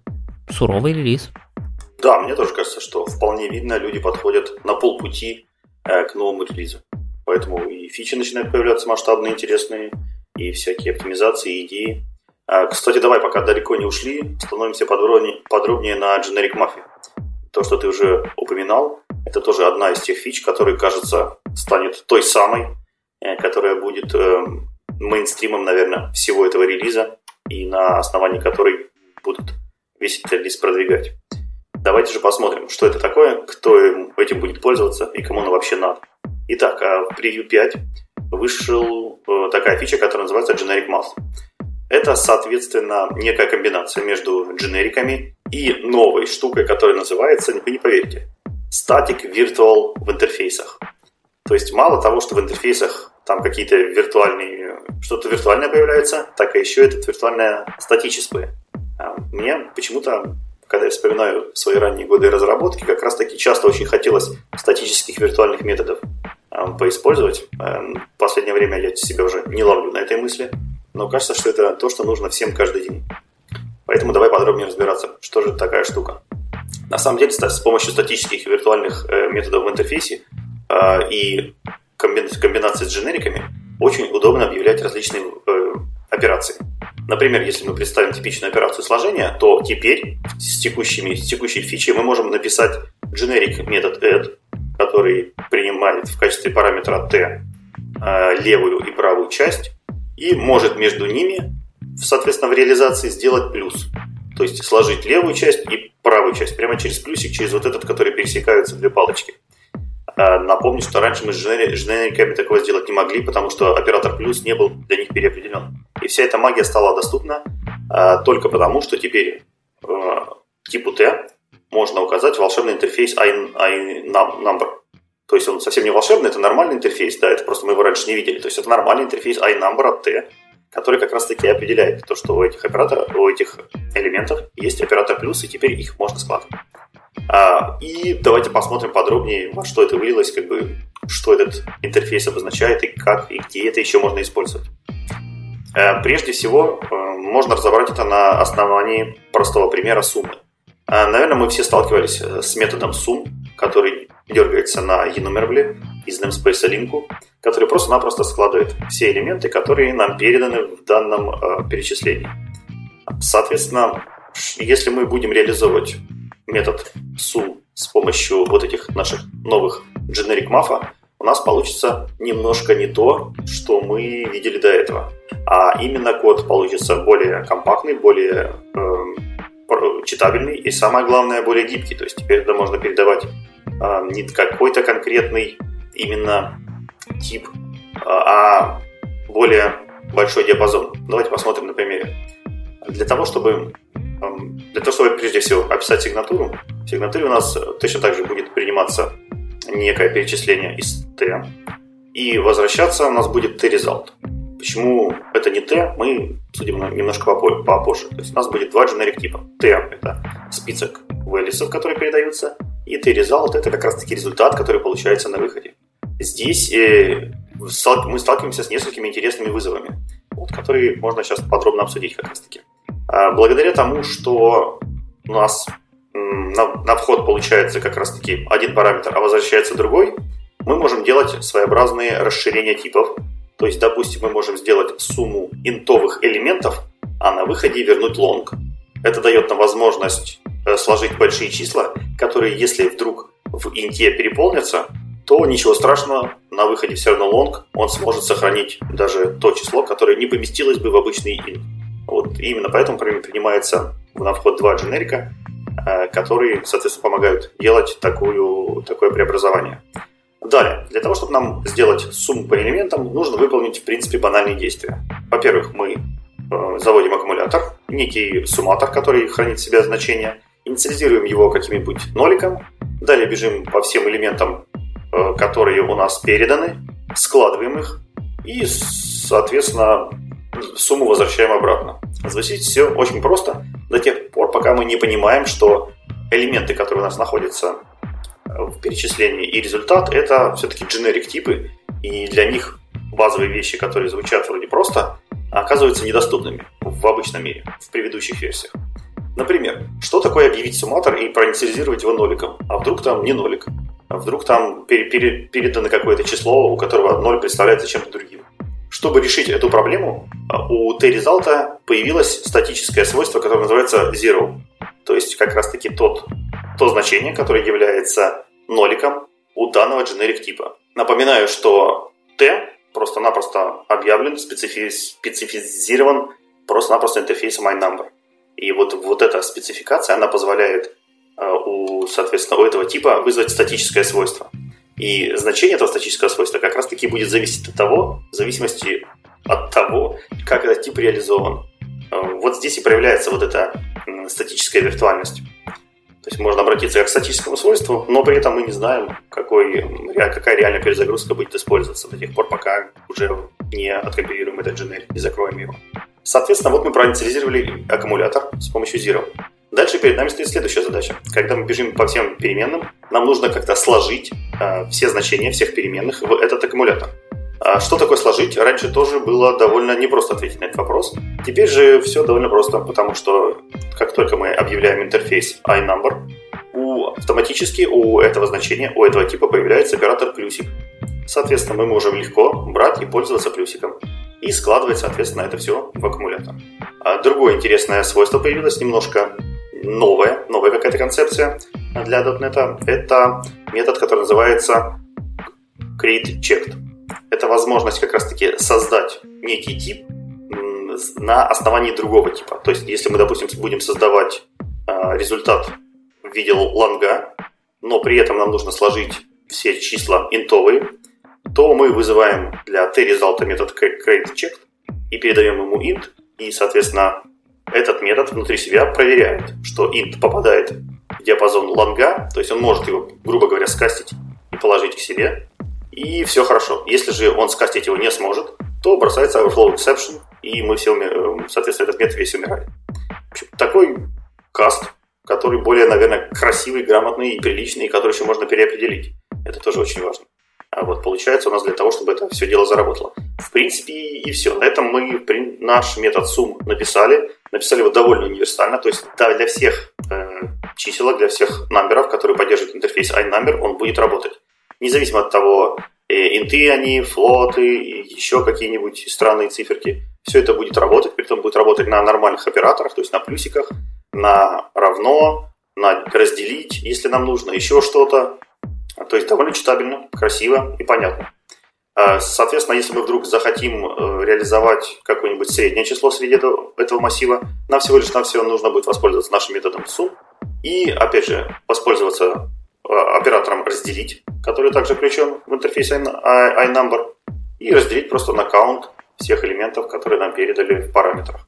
суровый релиз. Да, мне тоже кажется, что вполне видно, люди подходят на полпути Э, к новому релизу. Поэтому и фичи начинают появляться масштабные, интересные, и всякие оптимизации, идеи. А, кстати, давай, пока далеко не ушли, становимся подробнее, подробнее на Generic Mafia. То, что ты уже упоминал, это тоже одна из тех фич, которая, кажется, станет той самой, э, которая будет э, мейнстримом, наверное, всего этого релиза, и на основании которой будут весь этот релиз продвигать. Давайте же посмотрим, что это такое, кто этим будет пользоваться и кому оно вообще надо. Итак, а в Preview 5 вышел э, такая фича, которая называется Generic Math. Это, соответственно, некая комбинация между дженериками и новой штукой, которая называется, вы не поверите, Static Virtual в интерфейсах. То есть мало того, что в интерфейсах там какие-то виртуальные, что-то виртуальное появляется, так и еще это виртуальное статическое. А мне почему-то когда я вспоминаю свои ранние годы разработки, как раз таки часто очень хотелось статических виртуальных методов э, поиспользовать. Э, в последнее время я себя уже не ловлю на этой мысли, но кажется, что это то, что нужно всем каждый день. Поэтому давай подробнее разбираться, что же такая штука. На самом деле, с помощью статических и виртуальных э, методов в интерфейсе э, и комбинации с дженериками очень удобно объявлять различные э, операции. Например, если мы представим типичную операцию сложения, то теперь с, текущими, с текущей фичей мы можем написать generic метод add, который принимает в качестве параметра t левую и правую часть и может между ними, соответственно, в реализации сделать плюс. То есть сложить левую часть и правую часть прямо через плюсик, через вот этот, который пересекаются две палочки. А, напомню, что раньше мы с дженериками такого сделать не могли, потому что оператор плюс не был для них переопределен. И вся эта магия стала доступна а, только потому, что теперь а, типу T можно указать волшебный интерфейс iNumber. То есть он совсем не волшебный, это нормальный интерфейс, да, это просто мы его раньше не видели. То есть это нормальный интерфейс iNumber от T, который как раз-таки определяет то, что у этих операторов, у этих элементов есть оператор плюс, и теперь их можно складывать. А, и давайте посмотрим подробнее, во что это вылилось, как бы, что этот интерфейс обозначает и как, и где это еще можно использовать. А, прежде всего, а, можно разобрать это на основании простого примера суммы. А, наверное, мы все сталкивались э, с методом сумм, который дергается на enumerable из namespace линку, который просто-напросто складывает все элементы, которые нам переданы в данном э, перечислении. Соответственно, если мы будем реализовывать метод sum с помощью вот этих наших новых generic мафа, у нас получится немножко не то, что мы видели до этого. А именно код получится более компактный, более э, читабельный и самое главное более гибкий. То есть теперь это можно передавать э, не какой-то конкретный именно тип, а более большой диапазон. Давайте посмотрим на примере. Для того, чтобы для того, чтобы прежде всего описать сигнатуру, в сигнатуре у нас точно так же будет приниматься некое перечисление из t, и возвращаться у нас будет t-result. Почему это не t, мы судим немножко попозже. То есть у нас будет два generic типа. t – это список values, которые передаются, и t-result – это как раз-таки результат, который получается на выходе. Здесь э, мы сталкиваемся с несколькими интересными вызовами, вот, которые можно сейчас подробно обсудить как раз-таки. А, благодаря тому, что у нас на, на вход получается как раз-таки один параметр, а возвращается другой, мы можем делать своеобразные расширения типов. То есть, допустим, мы можем сделать сумму интовых элементов, а на выходе вернуть long. Это дает нам возможность э, сложить большие числа, которые, если вдруг в инте переполнятся, то ничего страшного, на выходе все равно long, он сможет сохранить даже то число, которое не поместилось бы в обычный int. Вот именно поэтому принимается на вход два дженерика, э, которые, соответственно, помогают делать такую, такое преобразование. Далее, для того, чтобы нам сделать сумму по элементам, нужно выполнить, в принципе, банальные действия. Во-первых, мы э, заводим аккумулятор, некий сумматор, который хранит в себе значение, инициализируем его каким-нибудь ноликом, далее бежим по всем элементам, э, которые у нас переданы, складываем их и, соответственно, сумму возвращаем обратно. Здесь все очень просто до тех пор, пока мы не понимаем, что элементы, которые у нас находятся в перечислении и результат, это все-таки generic типы, и для них базовые вещи, которые звучат вроде просто, оказываются недоступными в обычном мире, в предыдущих версиях. Например, что такое объявить сумматор и проинициализировать его ноликом? А вдруг там не нолик? А вдруг там передано какое-то число, у которого ноль представляется чем-то другим? Чтобы решить эту проблему, у T-резалта появилось статическое свойство, которое называется zero. То есть как раз-таки тот, то значение, которое является ноликом у данного generic типа. Напоминаю, что T просто-напросто объявлен, специфи- специфизирован просто-напросто интерфейсом iNumber. И вот, вот эта спецификация, она позволяет э, у, соответственно, у этого типа вызвать статическое свойство. И значение этого статического свойства как раз-таки будет зависеть от того, в зависимости от того, как этот тип реализован. Э, вот здесь и проявляется вот эта статическая виртуальность. То есть можно обратиться к статическому свойству, но при этом мы не знаем, какой, какая реальная перезагрузка будет использоваться до тех пор, пока уже не откомпилируем этот generic, не закроем его. Соответственно, вот мы проинициализировали аккумулятор с помощью Zero. Дальше перед нами стоит следующая задача. Когда мы бежим по всем переменным, нам нужно как-то сложить э, все значения всех переменных в этот аккумулятор. А что такое сложить? Раньше тоже было довольно непросто ответить на этот вопрос. Теперь же все довольно просто, потому что как только мы объявляем интерфейс iNumber, у, автоматически у этого значения, у этого типа появляется оператор плюсик. Соответственно, мы можем легко брать и пользоваться плюсиком. И складывать, соответственно, это все в аккумулятор. А другое интересное свойство появилось, немножко новое, новая какая-то концепция для .NET. Это метод, который называется create checked. Это возможность как раз-таки создать некий тип на основании другого типа. То есть, если мы, допустим, будем создавать э, результат в виде ланга, но при этом нам нужно сложить все числа интовые, то мы вызываем для t-result метод createChecked и передаем ему int, и, соответственно, этот метод внутри себя проверяет, что int попадает в диапазон ланга, то есть он может его, грубо говоря, скастить и положить к себе, и все хорошо. Если же он скастить его не сможет, то бросается overflow exception, и мы все, умираем, соответственно, этот метод весь умирает. Общем, такой каст, который более, наверное, красивый, грамотный и приличный, который еще можно переопределить. Это тоже очень важно. А вот получается у нас для того, чтобы это все дело заработало. В принципе, и все. На этом мы наш метод sum написали. Написали его довольно универсально. То есть да, для всех э, чиселок, для всех номеров, которые поддерживают интерфейс iNumber, он будет работать. Независимо от того, э, инты они, флоты, еще какие-нибудь странные циферки. Все это будет работать, при этом будет работать на нормальных операторах, то есть на плюсиках, на равно, на разделить, если нам нужно, еще что-то. То есть довольно читабельно, красиво и понятно. А, соответственно, если мы вдруг захотим э, реализовать какое-нибудь среднее число среди этого, этого массива, нам всего лишь навсего нужно будет воспользоваться нашим методом sum и, опять же, воспользоваться э, оператором разделить, который также включен в интерфейс iNumber, и разделить просто на count всех элементов, которые нам передали в параметрах.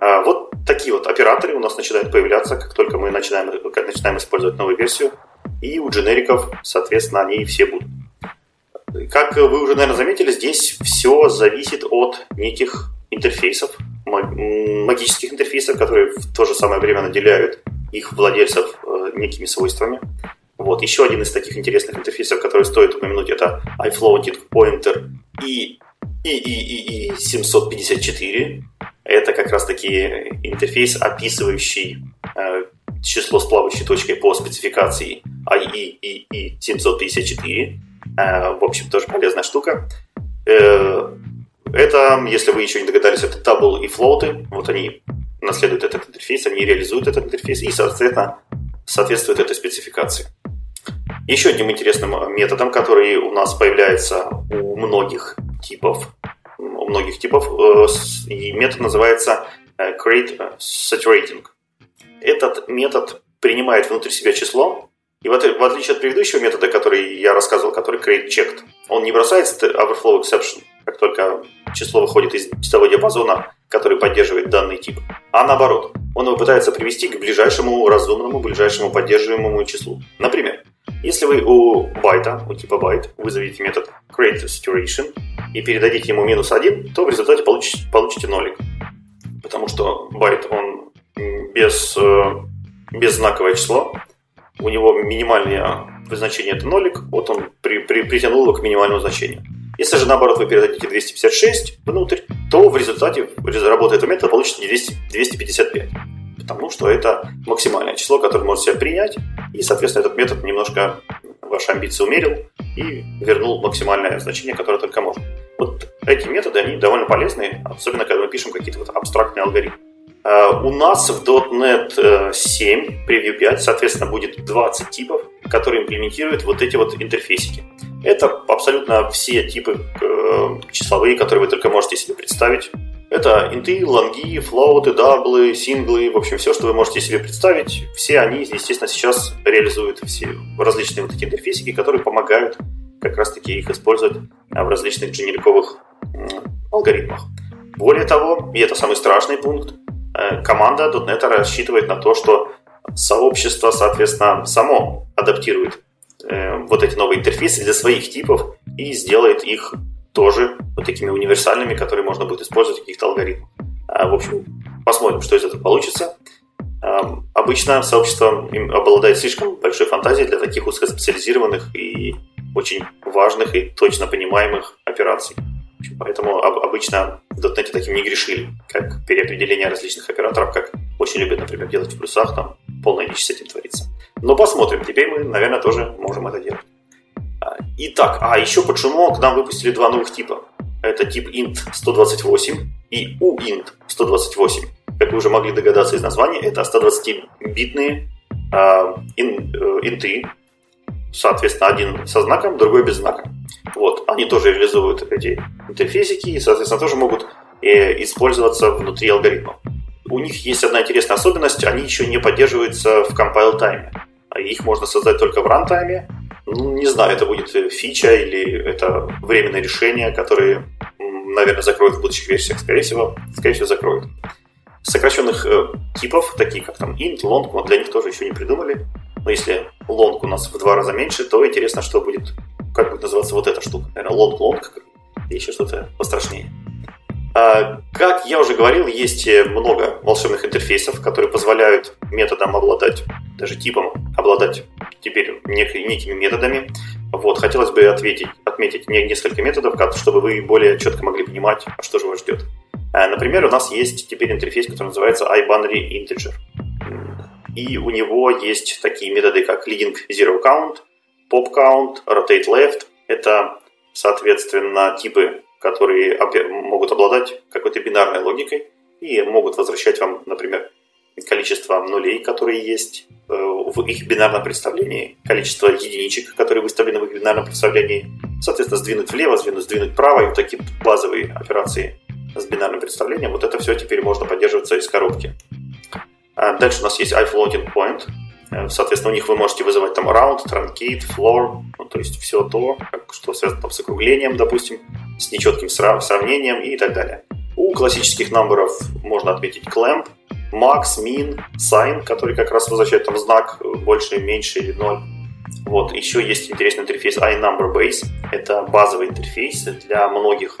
А, вот такие вот операторы у нас начинают появляться, как только мы начинаем, начинаем использовать новую версию и у дженериков, соответственно, они все будут. Как вы уже, наверное, заметили, здесь все зависит от неких интерфейсов, магических интерфейсов, которые в то же самое время наделяют их владельцев э, некими свойствами. Вот. Еще один из таких интересных интерфейсов, который стоит упомянуть, это iFloating Pointer и, и, и, и, и 754. Это как раз таки интерфейс, описывающий э, число с плавающей точкой по спецификации IEEE 754. Э, в общем, тоже полезная штука. Э, это, если вы еще не догадались, это double и флоуты. Вот они наследуют этот интерфейс, они реализуют этот интерфейс и, соответственно, соответствуют этой спецификации. Еще одним интересным методом, который у нас появляется у многих типов, у многих типов, э, и метод называется create saturating. Этот метод принимает внутрь себя число, и в, отличие от предыдущего метода, который я рассказывал, который create checked, он не бросает overflow exception, как только число выходит из того диапазона, который поддерживает данный тип, а наоборот, он его пытается привести к ближайшему разумному, ближайшему поддерживаемому числу. Например, если вы у байта, у типа байт, вызовете метод CreateSaturating и передадите ему минус 1, то в результате получите, получите нолик. Потому что байт, он без, э, без знаковое число, у него минимальное значение это нолик, вот он при, при, притянул его к минимальному значению. Если же наоборот вы передадите 256 внутрь, то в результате работы этого метода получите 200, 255. Потому что это максимальное число, которое может себя принять, и, соответственно, этот метод немножко ваши амбиции умерил и вернул максимальное значение, которое только может. Вот эти методы, они довольно полезны, особенно когда мы пишем какие-то вот абстрактные алгоритмы. Э, у нас в .NET 7, э, Preview 5, соответственно, будет 20 типов, которые имплементируют вот эти вот интерфейсики. Это абсолютно все типы э, числовые, которые вы только можете себе представить. Это инты, лонги, флоуты, даблы, синглы, в общем, все, что вы можете себе представить, все они, естественно, сейчас реализуют все различные вот эти интерфейсики, которые помогают как раз-таки их использовать в различных дженериковых алгоритмах. Более того, и это самый страшный пункт, Э, команда .NET рассчитывает на то, что сообщество, соответственно, само адаптирует э, вот эти новые интерфейсы для своих типов и сделает их тоже вот такими универсальными, которые можно будет использовать в каких-то алгоритмах. А, в общем, посмотрим, что из этого получится. Эм, обычно сообщество обладает слишком большой фантазией для таких узкоспециализированных и очень важных и точно понимаемых операций. Поэтому обычно в .NET таким не грешили, как переопределение различных операторов, как очень любят, например, делать в плюсах, там полная дичь с этим творится. Но посмотрим. Теперь мы, наверное, тоже можем это делать. А, итак, а еще почему к нам выпустили два новых типа. Это тип int 128 и uint 128. Как вы уже могли догадаться из названия, это 120-битные э, ин, э, инты, соответственно, один со знаком, другой без знака. Вот, они тоже реализуют эти интерфейсики и, соответственно, тоже могут э, использоваться внутри алгоритмов. У них есть одна интересная особенность, они еще не поддерживаются в compile тайме. Их можно создать только в рантайме. Ну, не знаю, это будет фича или это временное решение, которое, наверное, закроют в будущих версиях. Скорее всего, скорее всего закроют. Сокращенных э, типов, такие как там int, long, для них тоже еще не придумали. Но если long у нас в два раза меньше, то интересно, что будет, как будет называться вот эта штука. Наверное, long-long и еще что-то пострашнее. А, как я уже говорил, есть э, много волшебных интерфейсов, которые позволяют методам обладать, даже типом обладать теперь нек- некими методами. Вот, хотелось бы ответить, отметить несколько методов, чтобы вы более четко могли понимать, что же вас ждет. А, например, у нас есть теперь интерфейс, который называется iBinary Integer. И у него есть такие методы, как leading zero count, pop count, rotate left. Это, соответственно, типы которые могут обладать какой-то бинарной логикой и могут возвращать вам, например, количество нулей, которые есть э, в их бинарном представлении, количество единичек, которые выставлены в их бинарном представлении, соответственно, сдвинуть влево, сдвинуть, сдвинуть вправо, и вот такие базовые операции с бинарным представлением, вот это все теперь можно поддерживаться из коробки. А дальше у нас есть iFloating Point, соответственно, у них вы можете вызывать там round, truncate, floor, ну, то есть все то, что связано там, с округлением, допустим, с нечетким срав- сравнением и так далее. У классических номеров можно отметить clamp, max, min, sign, который как раз возвращает там знак больше, меньше или ноль. Вот, еще есть интересный интерфейс iNumberBase. Это базовый интерфейс для многих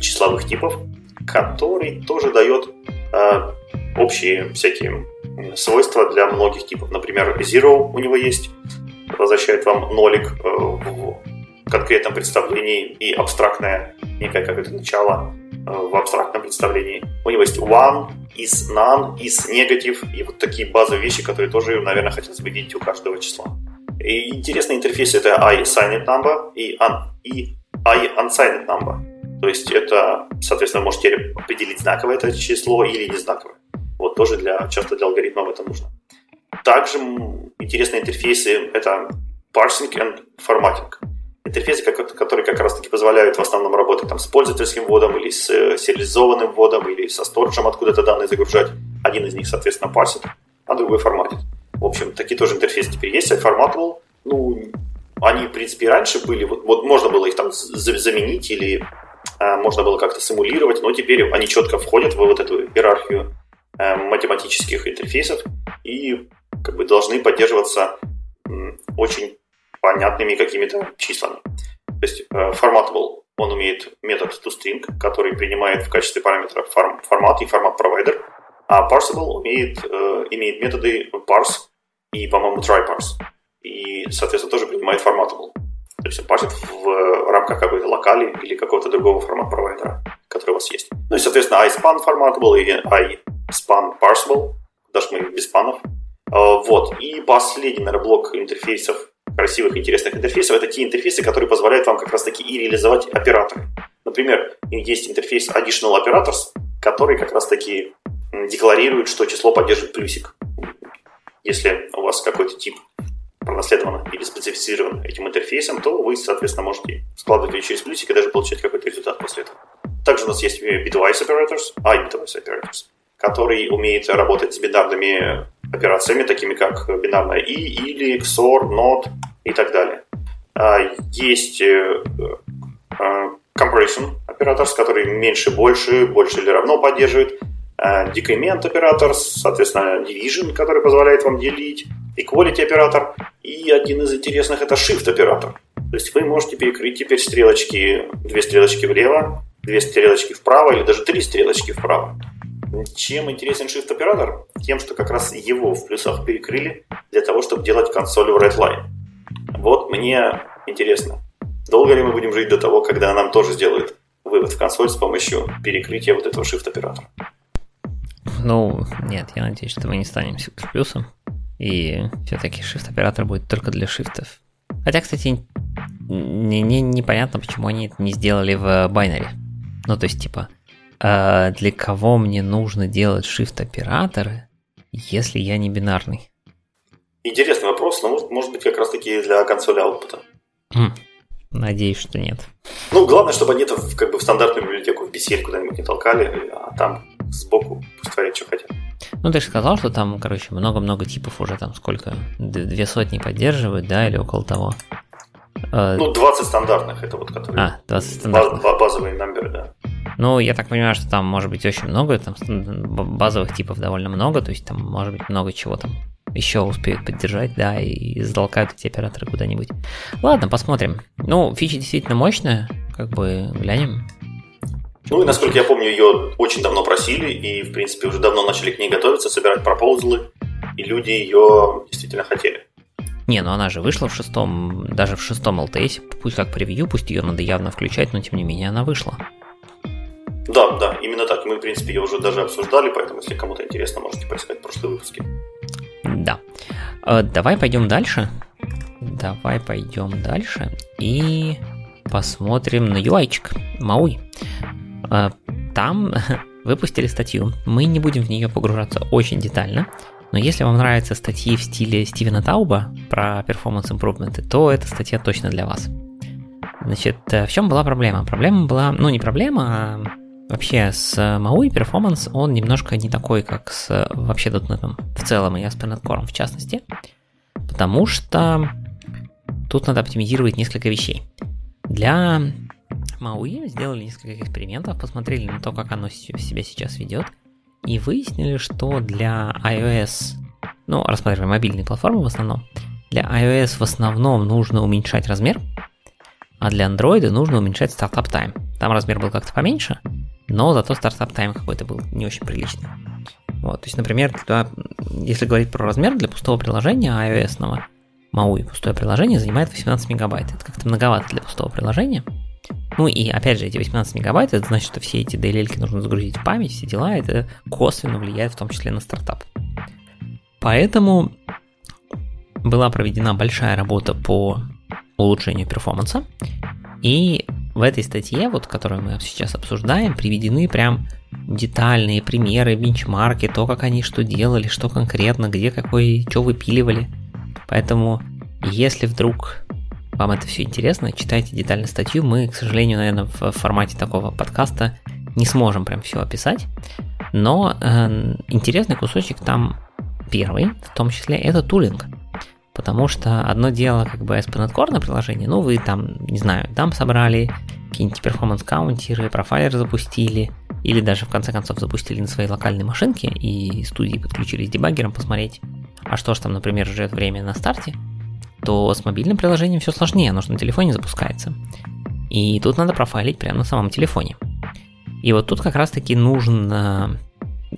числовых типов, который тоже дает э, общие всякие свойства для многих типов. Например, zero у него есть, возвращает вам нолик э, в конкретном представлении и абстрактное, некое как это начало э, в абстрактном представлении. У него есть one, is none, is negative и вот такие базовые вещи, которые тоже, наверное, хотелось бы видеть у каждого числа. И интересный интерфейс это I signed number и, un, и I unsigned number. То есть это, соответственно, можете определить знаковое это число или не знаковое. Вот тоже для, часто для алгоритмов это нужно. Также интересные интерфейсы — это parsing and formatting. Интерфейсы, которые как раз-таки позволяют в основном работать там, с пользовательским вводом или с э, сериализованным вводом или со сториджем откуда-то данные загружать. Один из них, соответственно, парсит, а другой форматит. В общем, такие тоже интерфейсы теперь есть. Formatable, ну, они, в принципе, раньше были. Вот, вот можно было их там заменить или а, можно было как-то симулировать, но теперь они четко входят в вот эту иерархию Э, математических интерфейсов и как бы должны поддерживаться очень понятными какими-то числами. То есть э, formatable, он умеет метод toString, который принимает в качестве параметра форм, формат и формат провайдер, а parsable умеет, э, имеет методы parse и, по-моему, tryparse. И, соответственно, тоже принимает formatable. То есть он парсит в рамках какой-то локали или какого-то другого формат провайдера, который у вас есть. Ну и, соответственно, iSpan formatable и i span parsable, даже мы без спанов. А, вот. И последний, наверное, блок интерфейсов, красивых, интересных интерфейсов, это те интерфейсы, которые позволяют вам как раз-таки и реализовать операторы. Например, есть интерфейс Additional Operators, который как раз-таки декларирует, что число поддерживает плюсик. Если у вас какой-то тип пронаследован или специфицирован этим интерфейсом, то вы, соответственно, можете складывать ее через плюсик и даже получать какой-то результат после этого. Также у нас есть bitwise operators, iBitwise operators который умеет работать с бинарными операциями, такими как бинарная и, или, XOR, NOT и так далее. А, есть э, э, compression оператор, который меньше больше, больше или равно поддерживает. А, decrement оператор, соответственно, division, который позволяет вам делить. Equality оператор. И один из интересных это shift оператор. То есть вы можете перекрыть теперь стрелочки, две стрелочки влево, две стрелочки вправо или даже три стрелочки вправо. Чем интересен Shift оператор? Тем, что как раз его в плюсах перекрыли для того, чтобы делать консоль в Redline. Вот мне интересно, долго ли мы будем жить до того, когда нам тоже сделают вывод в консоль с помощью перекрытия вот этого Shift оператора? Ну, нет, я надеюсь, что мы не станем плюсом. И все-таки shift оператор будет только для шифтов. Хотя, кстати, не, не, непонятно, почему они это не сделали в байнере. Ну, то есть, типа, для кого мне нужно делать shift операторы, если я не бинарный? Интересный вопрос, но может, быть как раз таки для консоли аутпута. Хм, надеюсь, что нет. Ну, главное, чтобы они это в, как бы в стандартную библиотеку в BCL куда-нибудь не толкали, а там сбоку пусть творят, что хотят. Ну, ты же сказал, что там, короче, много-много типов уже там сколько? Две сотни поддерживают, да, или около того? Ну, 20 стандартных, это вот которые... А, 20 стандартных. Базовые номеры, да. Ну, я так понимаю, что там может быть очень много, там базовых типов довольно много, то есть там может быть много чего там еще успеют поддержать, да, и затолкают эти операторы куда-нибудь. Ладно, посмотрим. Ну, фича действительно мощная, как бы глянем. Ну и насколько я помню, ее очень давно просили, и в принципе уже давно начали к ней готовиться, собирать пропозлы, и люди ее действительно хотели. Не, ну она же вышла в шестом, даже в шестом LTS, пусть как превью, пусть ее надо явно включать, но тем не менее она вышла. Да, да, именно так. Мы, в принципе, ее уже даже обсуждали, поэтому, если кому-то интересно, можете поискать прошлые выпуски. Да. Э, давай пойдем дальше. Давай пойдем дальше и посмотрим на UI-чик Мауи. Э, там выпустили статью. Мы не будем в нее погружаться очень детально, но если вам нравятся статьи в стиле Стивена Тауба про improvement, то эта статья точно для вас. Значит, э, в чем была проблема? Проблема была, ну не проблема, а Вообще с MAUI Performance он немножко не такой, как с вообще .NET в целом и ASP.NET Core в частности, потому что тут надо оптимизировать несколько вещей. Для MAUI сделали несколько экспериментов, посмотрели на то, как оно себя сейчас ведет, и выяснили, что для iOS, ну, рассматриваем мобильные платформы в основном, для iOS в основном нужно уменьшать размер, а для Android нужно уменьшать стартап тайм. Там размер был как-то поменьше, но зато стартап тайм какой-то был не очень приличный. Вот, то есть, например, для, если говорить про размер для пустого приложения iOS, MAUI пустое приложение занимает 18 мегабайт. Это как-то многовато для пустого приложения. Ну и опять же, эти 18 мегабайт, это значит, что все эти DLL нужно загрузить в память, все дела, это косвенно влияет в том числе на стартап. Поэтому была проведена большая работа по улучшению перформанса, и в этой статье, вот, которую мы сейчас обсуждаем, приведены прям детальные примеры, бенчмарки, то, как они что делали, что конкретно, где какой, что выпиливали. Поэтому, если вдруг вам это все интересно, читайте детально статью. Мы, к сожалению, наверное, в формате такого подкаста не сможем прям все описать. Но э, интересный кусочек там первый, в том числе, это тулинг. Потому что одно дело, как бы на приложении, ну вы там, не знаю, там собрали какие-нибудь перформанс-каунтеры, профайлер запустили, или даже в конце концов запустили на своей локальной машинке и студии подключились дебаггером посмотреть, а что ж там, например, ждет время на старте, то с мобильным приложением все сложнее, оно же на телефоне запускается. И тут надо профайлить прямо на самом телефоне. И вот тут как раз таки нужно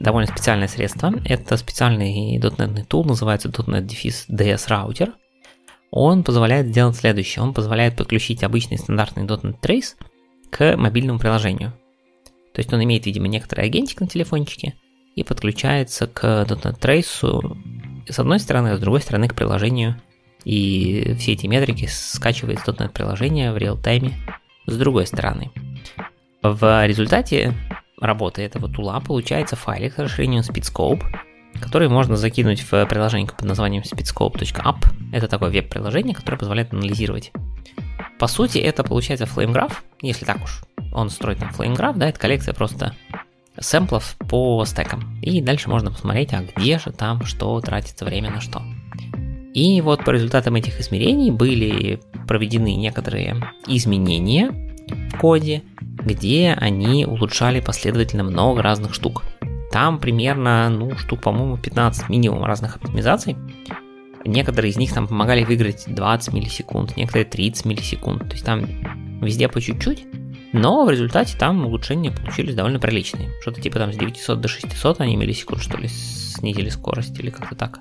довольно специальное средство. Это специальный .NET tool, называется .NET DS Router. Он позволяет сделать следующее. Он позволяет подключить обычный стандартный .NET Trace к мобильному приложению. То есть он имеет, видимо, некоторый агентик на телефончике и подключается к .NET Trace с одной стороны, а с другой стороны к приложению. И все эти метрики скачивает .NET приложения в реал-тайме с другой стороны. В результате работы этого тула получается файлик с расширением SpeedScope, который можно закинуть в приложение под названием speedscope.app. Это такое веб-приложение, которое позволяет анализировать. По сути, это получается FlameGraph, если так уж он строит там FlameGraph, да, это коллекция просто сэмплов по стекам. И дальше можно посмотреть, а где же там что тратится время на что. И вот по результатам этих измерений были проведены некоторые изменения в коде, где они улучшали последовательно много разных штук. Там примерно, ну, штук, по-моему, 15 минимум разных оптимизаций. Некоторые из них там помогали выиграть 20 миллисекунд, некоторые 30 миллисекунд. То есть там везде по чуть-чуть, но в результате там улучшения получились довольно приличные. Что-то типа там с 900 до 600 они миллисекунд, что ли, снизили скорость или как-то так.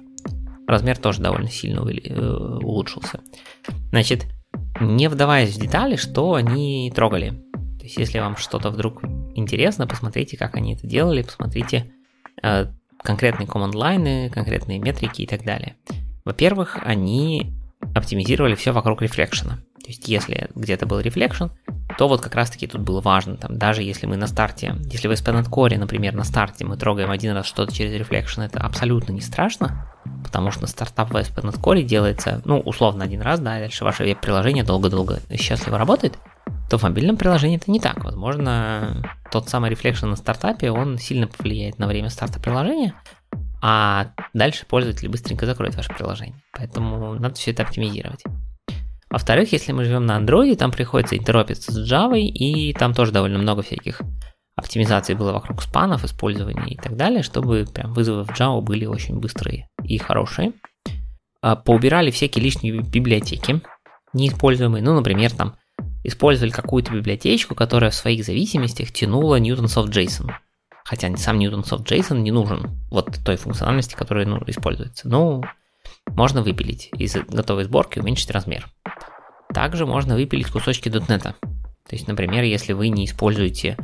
Размер тоже довольно сильно э, улучшился. Значит, не вдаваясь в детали, что они трогали. То есть, если вам что-то вдруг интересно, посмотрите, как они это делали, посмотрите, э, конкретные команд-лайны, конкретные метрики и так далее. Во-первых, они оптимизировали все вокруг reflection а. То есть, если где-то был reflection, то вот как раз-таки тут было важно, там, даже если мы на старте, если в ASP.NET Core, например, на старте мы трогаем один раз что-то через Reflection, это абсолютно не страшно, потому что стартап в ASP.NET Core делается, ну, условно один раз, да, дальше ваше веб-приложение долго-долго счастливо работает, то в мобильном приложении это не так. Возможно, тот самый Reflection на стартапе, он сильно повлияет на время старта приложения, а дальше пользователь быстренько закроет ваше приложение. Поэтому надо все это оптимизировать. Во-вторых, если мы живем на Android, там приходится интеропиться с Java, и там тоже довольно много всяких оптимизаций было вокруг спанов, использования и так далее, чтобы прям вызовы в Java были очень быстрые и хорошие. А, поубирали всякие лишние библиотеки, неиспользуемые. Ну, например, там использовали какую-то библиотечку, которая в своих зависимостях тянула Newtons of JSON. Хотя сам Newtons of JSON не нужен вот той функциональности, которая ну, используется. Ну, можно выпилить из готовой сборки, уменьшить размер. Также можно выпилить кусочки .NET. То есть, например, если вы не используете,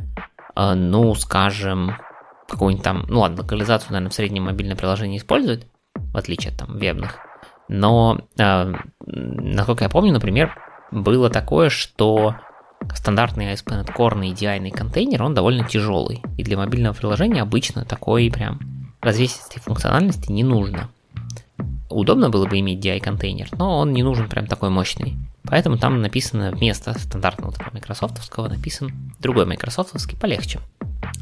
э, ну, скажем, какую-нибудь там, ну ладно, локализацию, наверное, в среднем мобильное приложение использует, в отличие от там вебных. Но, э, насколько я помню, например, было такое, что стандартный ASP.NET Core EDI контейнер, он довольно тяжелый. И для мобильного приложения обычно такой прям развесистой функциональности не нужно удобно было бы иметь DI-контейнер, но он не нужен прям такой мощный. Поэтому там написано вместо стандартного такого майкрософтовского написан другой майкрософтовский полегче,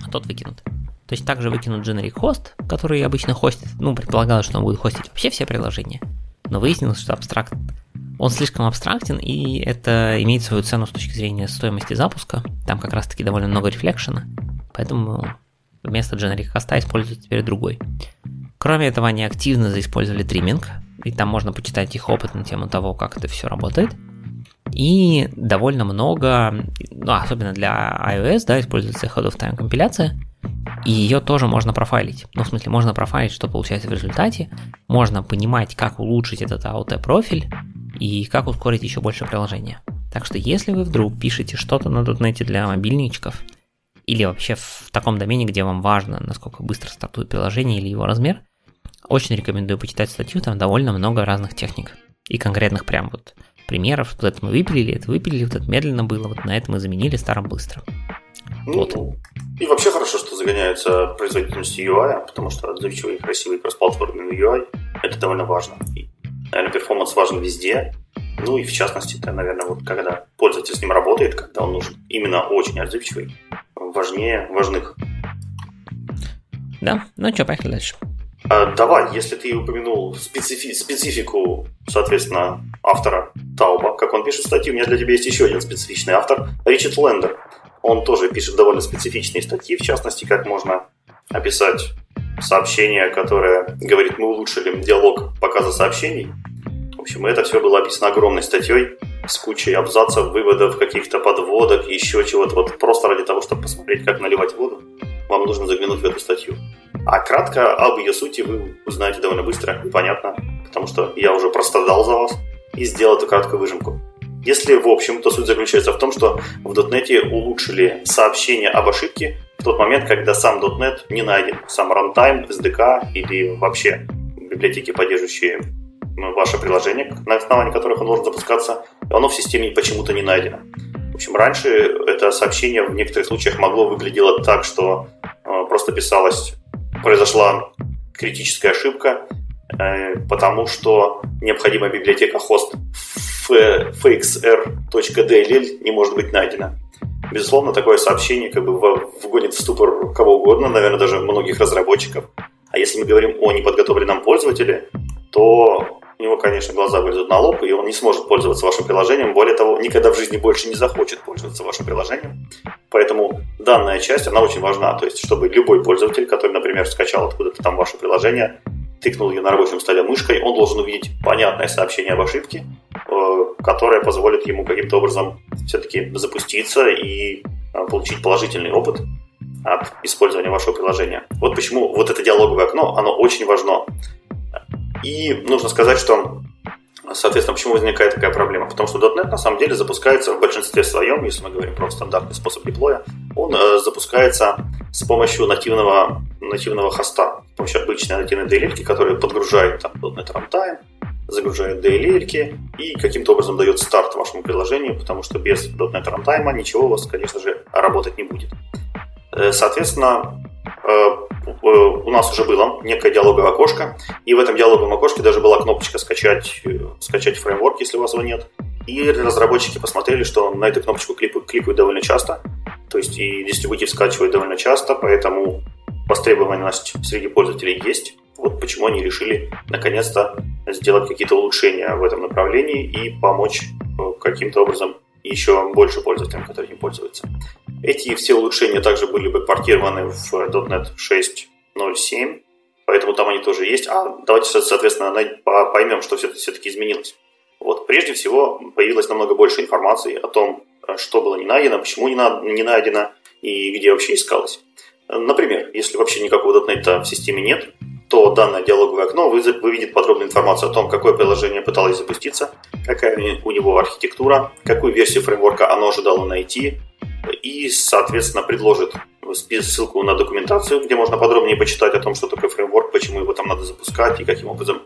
а тот выкинут. То есть также выкинут generic host, который обычно хостит, ну, предполагалось, что он будет хостить вообще все приложения, но выяснилось, что абстракт, он слишком абстрактен, и это имеет свою цену с точки зрения стоимости запуска, там как раз-таки довольно много рефлекшена, поэтому вместо generic хоста используют теперь другой. Кроме этого, они активно заиспользовали тримминг, и там можно почитать их опыт на тему того, как это все работает. И довольно много, ну, особенно для iOS, да, используется Head of Time компиляция, и ее тоже можно профайлить. Ну, в смысле, можно профайлить, что получается в результате, можно понимать, как улучшить этот AOT-профиль, и как ускорить еще больше приложения. Так что если вы вдруг пишете что-то на .NET для мобильничков, или вообще в таком домене, где вам важно, насколько быстро стартует приложение или его размер, очень рекомендую почитать статью, там довольно много разных техник. И конкретных прям вот примеров. Вот это мы выпилили, это выпилили, вот это медленно было, вот на это мы заменили старым быстро. Ну, вот. И вообще хорошо, что загоняются производительностью UI, потому что отзывчивый, красивый кроссплатформенный UI – это довольно важно. И, наверное, performance важен везде, ну и в частности, это, наверное, вот когда пользователь с ним работает, когда он нужен именно очень отзывчивый, важнее важных. Да, ну что, поехали дальше. А, давай, если ты упомянул специфи- специфику, соответственно, автора Тауба, как он пишет статьи, у меня для тебя есть еще один специфичный автор, Ричард Лендер. Он тоже пишет довольно специфичные статьи, в частности, как можно описать сообщение, которое говорит, мы улучшили диалог показа сообщений. В общем, это все было описано огромной статьей с кучей абзацев, выводов, каких-то подводок, еще чего-то. Вот просто ради того, чтобы посмотреть, как наливать воду, вам нужно заглянуть в эту статью. А кратко об ее сути вы узнаете довольно быстро и понятно, потому что я уже прострадал за вас и сделал эту краткую выжимку. Если в общем, то суть заключается в том, что в .NET улучшили сообщение об ошибке в тот момент, когда сам .NET не найден, сам runtime, SDK или вообще библиотеки, поддерживающие ну, ваше приложение, на основании которых оно может запускаться, оно в системе почему-то не найдено. В общем, раньше это сообщение в некоторых случаях могло выглядело так, что э, просто писалось произошла критическая ошибка, э, потому что необходимая библиотека хост fxr.dll не может быть найдена. Безусловно, такое сообщение как бы вгонит в ступор кого угодно, наверное, даже многих разработчиков. А если мы говорим о неподготовленном пользователе, то у него, конечно, глаза вылезут на лоб, и он не сможет пользоваться вашим приложением. Более того, никогда в жизни больше не захочет пользоваться вашим приложением. Поэтому данная часть, она очень важна. То есть, чтобы любой пользователь, который, например, скачал откуда-то там ваше приложение, тыкнул ее на рабочем столе мышкой, он должен увидеть понятное сообщение об ошибке, э, которое позволит ему каким-то образом все-таки запуститься и э, получить положительный опыт от использования вашего приложения. Вот почему вот это диалоговое окно, оно очень важно. И нужно сказать, что Соответственно, почему возникает такая проблема? Потому что .NET на самом деле запускается в большинстве своем, если мы говорим про стандартный способ деплоя, он э, запускается с помощью нативного, нативного хоста, помощью обычной нативной DLL, которая подгружает там .NET Runtime, загружает DLL и каким-то образом дает старт вашему приложению, потому что без .NET Runtime ничего у вас, конечно же, работать не будет. Э, соответственно, э, э, у нас уже было некое диалоговое окошко, и в этом диалоговом окошке даже была кнопочка скачать, скачать фреймворк, если у вас его нет. И разработчики посмотрели, что на эту кнопочку кликают, кликают довольно часто, то есть и дистрибутив скачивает довольно часто, поэтому востребованность среди пользователей есть. Вот почему они решили наконец-то сделать какие-то улучшения в этом направлении и помочь э, каким-то образом еще больше пользователям, которые не пользуются. Эти все улучшения также были бы портированы в .NET 6.0.7, поэтому там они тоже есть. А давайте, соответственно, поймем, что все-таки изменилось. Вот, прежде всего, появилось намного больше информации о том, э, что было не найдено, почему не найдено и где вообще искалось. Например, если вообще никакого .NET в системе нет, то данное диалоговое окно выведет подробную информацию о том, какое приложение пыталось запуститься, какая у него архитектура, какую версию фреймворка оно ожидало найти, и, соответственно, предложит ссылку на документацию, где можно подробнее почитать о том, что такое фреймворк, почему его там надо запускать и каким образом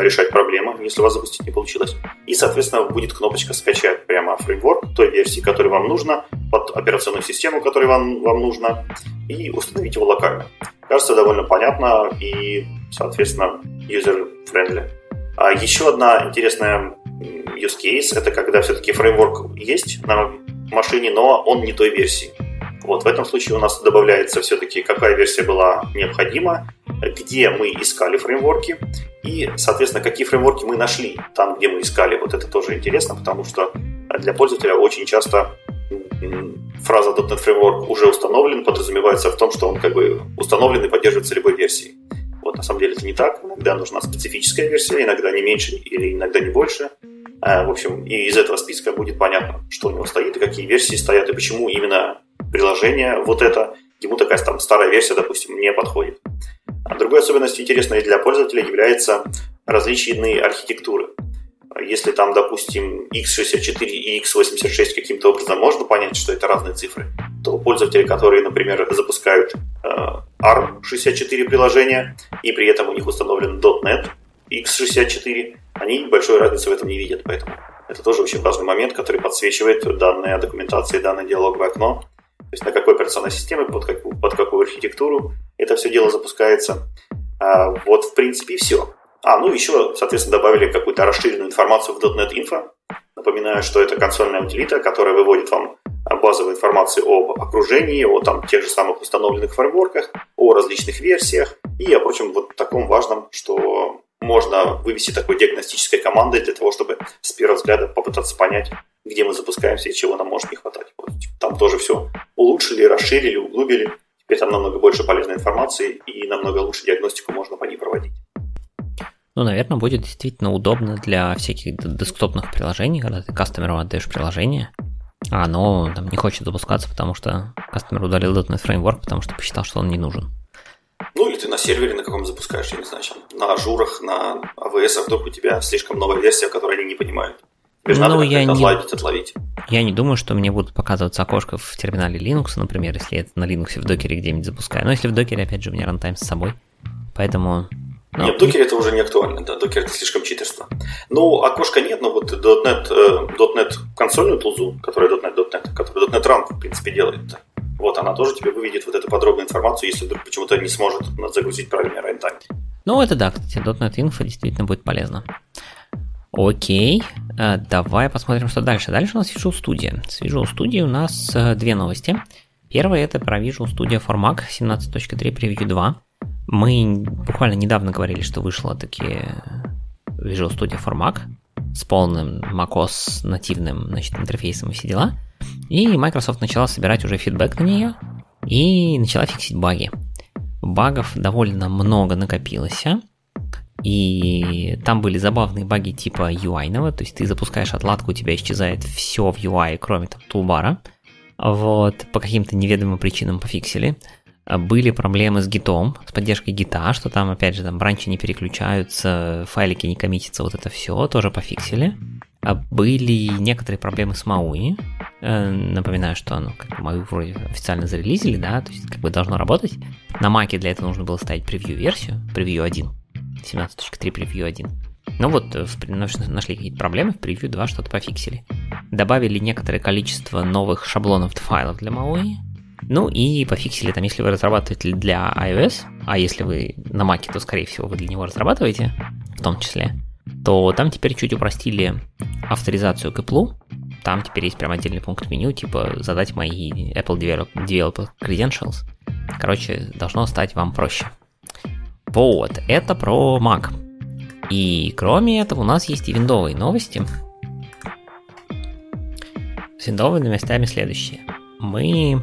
решать проблемы, если у вас запустить не получилось. И, соответственно, будет кнопочка «Скачать» прямо фреймворк той версии, которая вам нужна, под операционную систему, которая вам, вам нужна, и установить его локально. Кажется, довольно понятно и, соответственно, user-friendly. А еще одна интересная use case – это когда все-таки фреймворк есть на машине, но он не той версии. Вот в этом случае у нас добавляется все-таки, какая версия была необходима, где мы искали фреймворки и, соответственно, какие фреймворки мы нашли там, где мы искали. Вот это тоже интересно, потому что для пользователя очень часто фраза .NET Framework уже установлен подразумевается в том, что он как бы установлен и поддерживается любой версией. Вот на самом деле это не так. Иногда нужна специфическая версия, иногда не меньше или иногда не больше. А, в общем, и из этого списка будет понятно, что у него стоит, и какие версии стоят, и почему именно приложение вот это, ему такая там старая версия, допустим, не подходит. А другой особенностью интересной для пользователя является различные архитектуры. Если там, допустим, x64 и x86 каким-то образом можно понять, что это разные цифры, то пользователи, которые, например, запускают э, ARM64 приложение, и при этом у них установлен .NET x64, они большой разницы в этом не видят. Поэтому это тоже очень важный момент, который подсвечивает данные документации, данное диалоговое окно. То есть на какой операционной системе, под какую, под какую архитектуру это все дело запускается. А, вот, в принципе, все. А, ну еще, соответственно, добавили какую-то расширенную информацию в .NET Info. Напоминаю, что это консольная утилита, которая выводит вам базовую информацию об окружении, о там, тех же самых установленных фреймворках, о различных версиях и о прочем вот таком важном, что можно вывести такой диагностической командой для того, чтобы с первого взгляда попытаться понять, где мы запускаемся и чего нам может не хватать. Вот. Там тоже все улучшили, расширили, углубили. Теперь там намного больше полезной информации и намного лучше диагностику можно по ней проводить. Ну, наверное, будет действительно удобно для всяких десктопных приложений, когда ты кастомеру отдаешь приложение, а оно там не хочет запускаться, потому что кастомер удалил .NET Framework, потому что посчитал, что он не нужен. Ну, или ты на сервере на каком запускаешь, я не знаю, на ажурах, на AWS, а вдруг у тебя слишком новая версия, которую они не понимают. Тебе ну, надо я не, отладить, отловить. Я не думаю, что мне будут показываться окошко в терминале Linux, например, если я это на Linux в докере где-нибудь запускаю. Но если в докере, опять же, у меня рантайм с собой. Поэтому но... Нет, в докере это уже не актуально, да, докер это слишком читерство. Ну, окошко нет, но вот .NET, э, .NET консольную тулзу, которая .NET, .NET, которая .NET Run, в принципе, делает, вот она тоже тебе выведет вот эту подробную информацию, если вдруг почему-то не сможет загрузить правильный рантайм. Ну, это да, кстати, .NET Info действительно будет полезно. Окей, э, давай посмотрим, что дальше. Дальше у нас Visual Studio. С Visual Studio у нас э, две новости. Первая это про Visual Studio for Mac 17.3 Preview 2. Мы буквально недавно говорили, что вышло таки Visual Studio for Mac с полным macOS нативным значит, интерфейсом и все дела. И Microsoft начала собирать уже фидбэк на нее и начала фиксить баги. Багов довольно много накопилось. И там были забавные баги типа UI, то есть ты запускаешь отладку, у тебя исчезает все в UI, кроме там тулбара. Вот, по каким-то неведомым причинам пофиксили. Были проблемы с гитом, с поддержкой гита, что там, опять же, там бранчи не переключаются, файлики не коммитятся, вот это все тоже пофиксили. А были некоторые проблемы с Мауи, Э, напоминаю, что оно как бы мы вроде официально зарелизили, да, то есть как бы должно работать. На Маке для этого нужно было ставить превью-версию, превью 1, 17.3 превью 1. Ну вот, э, нашли какие-то проблемы, в превью 2 что-то пофиксили. Добавили некоторое количество новых шаблонов файлов для MAUI. Ну и пофиксили там, если вы разрабатываете для iOS, а если вы на Mac, то, скорее всего, вы для него разрабатываете, в том числе, то там теперь чуть упростили авторизацию к Apple. Там теперь есть прям отдельный пункт меню, типа задать мои Apple Developer Credentials. Короче, должно стать вам проще. Вот, это про Mac. И кроме этого у нас есть и виндовые новости. С виндовыми новостями следующие. Мы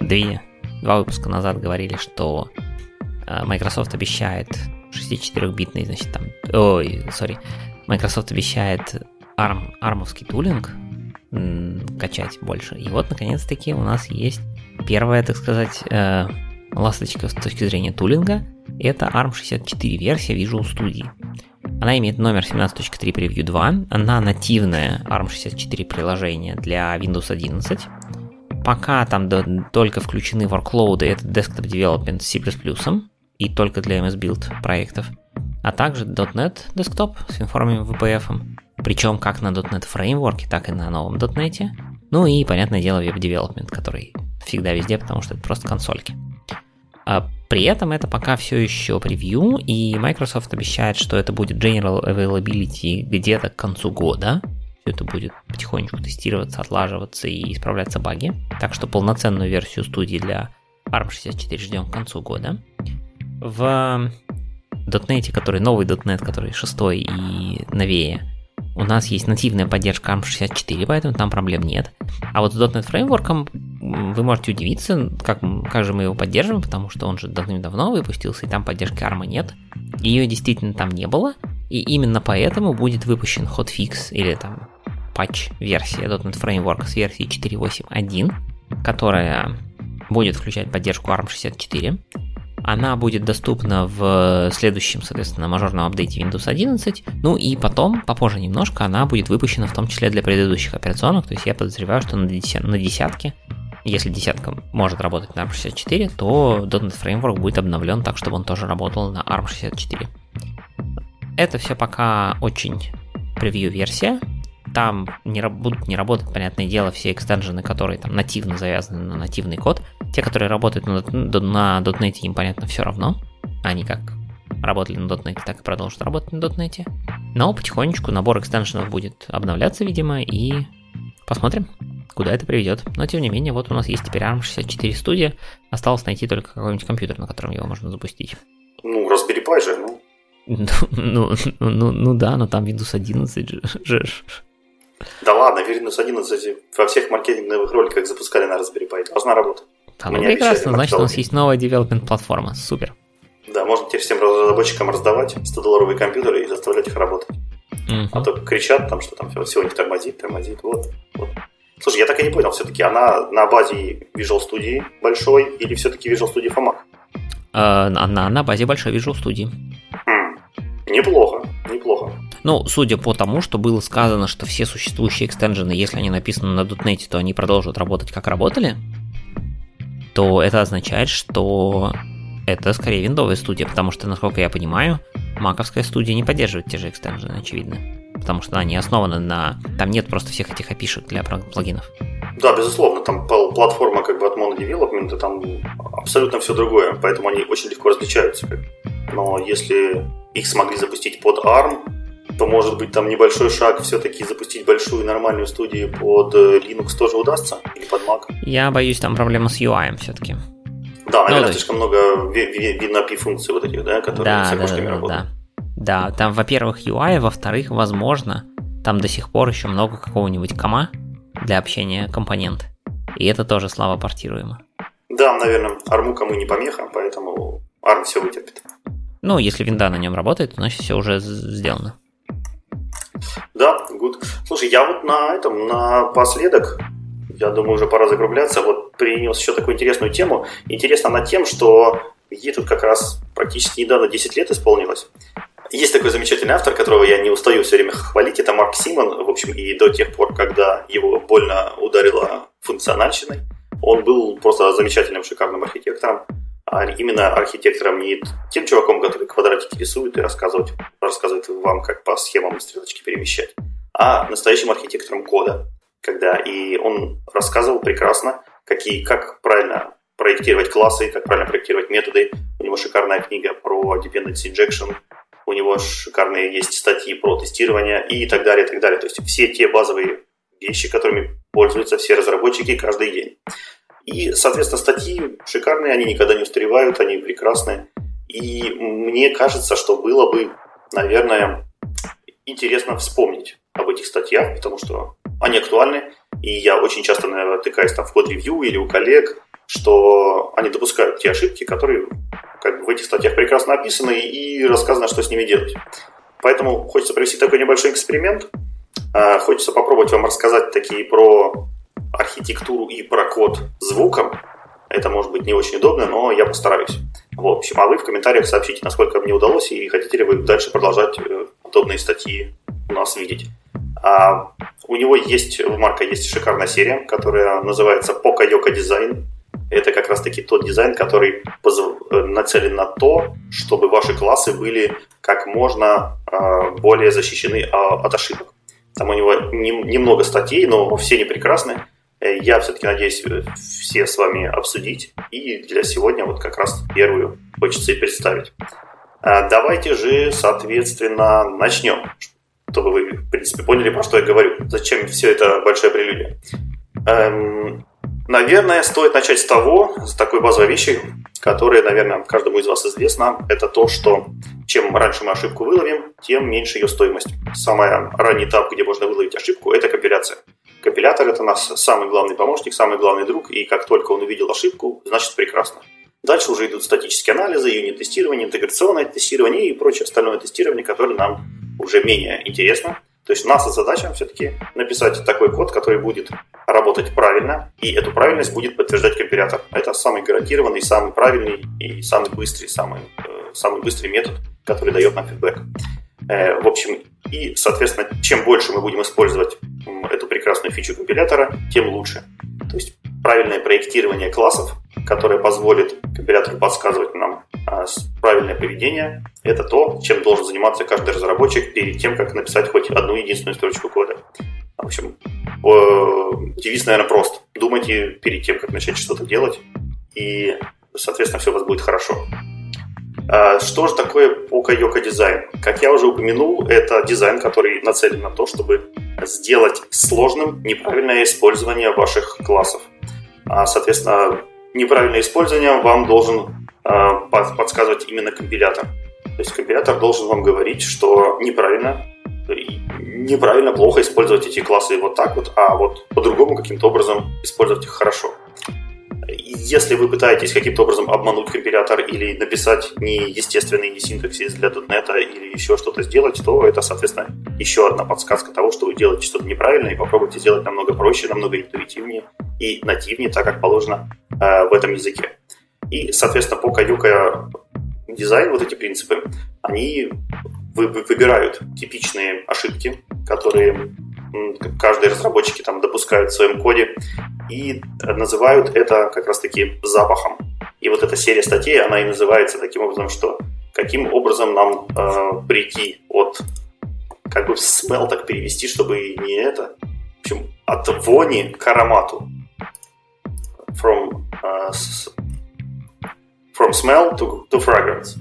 две, два выпуска назад говорили, что э, Microsoft обещает 64-битный, значит, там, ой, сори, Microsoft обещает ARM, армовский тулинг качать больше. И вот, наконец-таки, у нас есть первая, так сказать, э, ласточка с точки зрения тулинга. Это ARM64 версия Visual Studio. Она имеет номер 17.3 Preview 2. Она нативное ARM64 приложение для Windows 11. Пока там только включены workload, это Desktop Development с C++ и только для MS Build проектов, а также .NET Desktop с информами VPF, причем как на .NET фреймворке, так и на новом .NET, ну и, понятное дело, Development, который всегда везде, потому что это просто консольки. А при этом это пока все еще превью, и Microsoft обещает, что это будет General Availability где-то к концу года. Все это будет потихонечку тестироваться, отлаживаться и исправляться баги. Так что полноценную версию студии для ARM64 ждем к концу года. В .NET, который новый .NET, который шестой и новее, у нас есть нативная поддержка ARM64, поэтому там проблем нет. А вот с .NET фреймворком вы можете удивиться, как, как же мы его поддерживаем, потому что он же давным-давно выпустился, и там поддержки ARM нет. Ее действительно там не было, и именно поэтому будет выпущен hotfix или там патч-версия .NET Framework с версией 4.8.1, которая будет включать поддержку ARM64. Она будет доступна в следующем, соответственно, мажорном апдейте Windows 11. Ну и потом, попозже немножко, она будет выпущена в том числе для предыдущих операционных. То есть я подозреваю, что на, десят, на десятке, если десятка может работать на ARM64, то .NET Framework будет обновлен так, чтобы он тоже работал на ARM64. Это все пока очень превью-версия, там не, будут не работать, понятное дело, все экстенжены, которые там нативно завязаны на нативный код. Те, которые работают на, на .NET, им, понятно, все равно. Они как работали на .NET, так и продолжат работать на .NET. Но потихонечку набор экстеншенов будет обновляться, видимо, и посмотрим, куда это приведет. Но, тем не менее, вот у нас есть теперь ARM64 Studio. Осталось найти только какой-нибудь компьютер, на котором его можно запустить. Ну, Raspberry Pi же, ну. Ну, ну, ну, ну да, но там Windows 11 же. Да ладно, Windows 11 во всех маркетинговых роликах запускали на Raspberry Pi. Должна работать. Да, ну прекрасно, значит, у нас есть новая девелопмент платформа. Супер. Да, можно теперь всем разработчикам раздавать 100-долларовые компьютеры и заставлять их работать. Mm-hmm. А то кричат там, что там них тормозит, тормозит, вот, вот. Слушай, я так и не понял, все-таки она на базе Visual Studio большой или все-таки Visual Studio for Mac? Uh, она на базе большой Visual Studio. Хм, неплохо, неплохо. Ну, судя по тому, что было сказано, что все существующие экстенжены, если они написаны на .NET, то они продолжат работать как работали, то это означает, что это скорее виндовая студия, потому что, насколько я понимаю, маковская студия не поддерживает те же экстенжены, очевидно. Потому что они основаны на... Там нет просто всех этих опишек для плагинов. Да, безусловно, там платформа как бы от Development, там абсолютно все другое, поэтому они очень легко различаются. Но если их смогли запустить под ARM, то, может быть, там небольшой шаг все-таки запустить большую нормальную студию под э, Linux тоже удастся? Или под Mac? Я боюсь, там проблема с UI все-таки. Да, наверное, ну, слишком много WinAPI функций вот этих, да, которые да, все да, да, работают. Да. да, там, во-первых, UI, во-вторых, возможно, там до сих пор еще много какого-нибудь кома для общения компонент. И это тоже слабо портируемо. Да, наверное, арму кому не помеха, поэтому ARM все вытерпит. Ну, если винда на нем работает, значит все уже сделано. Да, good. Слушай, я вот на этом, напоследок, я думаю, уже пора закругляться, вот принес еще такую интересную тему. Интересна она тем, что ей тут как раз практически недавно 10 лет исполнилось. Есть такой замечательный автор, которого я не устаю все время хвалить, это Марк Симон, в общем, и до тех пор, когда его больно ударила функциональщиной. Он был просто замечательным, шикарным архитектором. А именно архитектором не тем чуваком, который квадратики рисует и рассказывает, рассказывает вам, как по схемам стрелочки перемещать, а настоящим архитектором кода. Когда и он рассказывал прекрасно, какие, как правильно проектировать классы, как правильно проектировать методы. У него шикарная книга про dependency injection, у него шикарные есть статьи про тестирование и так далее, и так далее. То есть все те базовые вещи, которыми пользуются все разработчики каждый день. И, соответственно, статьи шикарные, они никогда не устаревают, они прекрасные. И мне кажется, что было бы, наверное, интересно вспомнить об этих статьях, потому что они актуальны. И я очень часто натыкаюсь там в код-ревью или у коллег, что они допускают те ошибки, которые как бы, в этих статьях прекрасно описаны и рассказано, что с ними делать. Поэтому хочется провести такой небольшой эксперимент. А, хочется попробовать вам рассказать такие про архитектуру и про код звуком. Это может быть не очень удобно, но я постараюсь. В общем, а вы в комментариях сообщите, насколько мне удалось, и хотите ли вы дальше продолжать э, подобные статьи у нас видеть. А у него есть, у Марка есть шикарная серия, которая называется Poca Yoka Design это как раз-таки тот дизайн, который э, нацелен на то, чтобы ваши классы были как можно а, более защищены а, от ошибок. Там у него немного статей, но все они прекрасны. Э, я все-таки надеюсь э, все с вами обсудить. И для сегодня вот как раз первую хочется и представить. Давайте же, соответственно, начнем, чтобы вы, в принципе, поняли, про что я говорю. Зачем все это большое прелюдия. Эм, Наверное, стоит начать с того, с такой базовой вещи, которая, наверное, каждому из вас известна. Это то, что чем раньше мы ошибку выловим, тем меньше ее стоимость. Самый ранний этап, где можно выловить ошибку, это компиляция. Компилятор – это наш самый главный помощник, самый главный друг, и как только он увидел ошибку, значит прекрасно. Дальше уже идут статические анализы, юнит-тестирование, интеграционное тестирование и прочее остальное тестирование, которое нам уже менее интересно – то есть наша задача все-таки написать такой код, который будет работать правильно, и эту правильность будет подтверждать компилятор. Это самый гарантированный, самый правильный и самый быстрый, самый, э, самый быстрый метод, который дает нам фидбэк. Э, в общем, и, соответственно, чем больше мы будем использовать эту прекрасную фичу компилятора, тем лучше. То есть правильное проектирование классов, которое позволит компилятору подсказывать нам правильное поведение, это то, чем должен заниматься каждый разработчик перед тем, как написать хоть одну единственную строчку кода. В общем, девиз, наверное, прост. Думайте перед тем, как начать что-то делать, и, соответственно, все у вас будет хорошо. А, что же такое Poka дизайн? Как я уже упомянул, это дизайн, который нацелен на то, чтобы сделать сложным неправильное использование ваших классов. А, соответственно, неправильное использование вам должен а, подсказывать именно компилятор. То есть компилятор должен вам говорить, что неправильно, неправильно, плохо использовать эти классы вот так вот, а вот по-другому каким-то образом использовать их хорошо. Если вы пытаетесь каким-то образом обмануть компилятор или написать неестественный синтаксис для .NET или еще что-то сделать, то это, соответственно, еще одна подсказка того, что вы делаете что-то неправильно и попробуйте сделать намного проще, намного интуитивнее и нативнее, так как положено э, в этом языке. И, соответственно, по каюка дизайн, вот эти принципы, они выбирают типичные ошибки, которые каждые разработчики там допускают в своем коде и называют это как раз-таки запахом. И вот эта серия статей, она и называется таким образом, что каким образом нам э, прийти от как бы смел так перевести, чтобы не это, в общем, от вони к аромату. From uh, from smell to, to fragrance.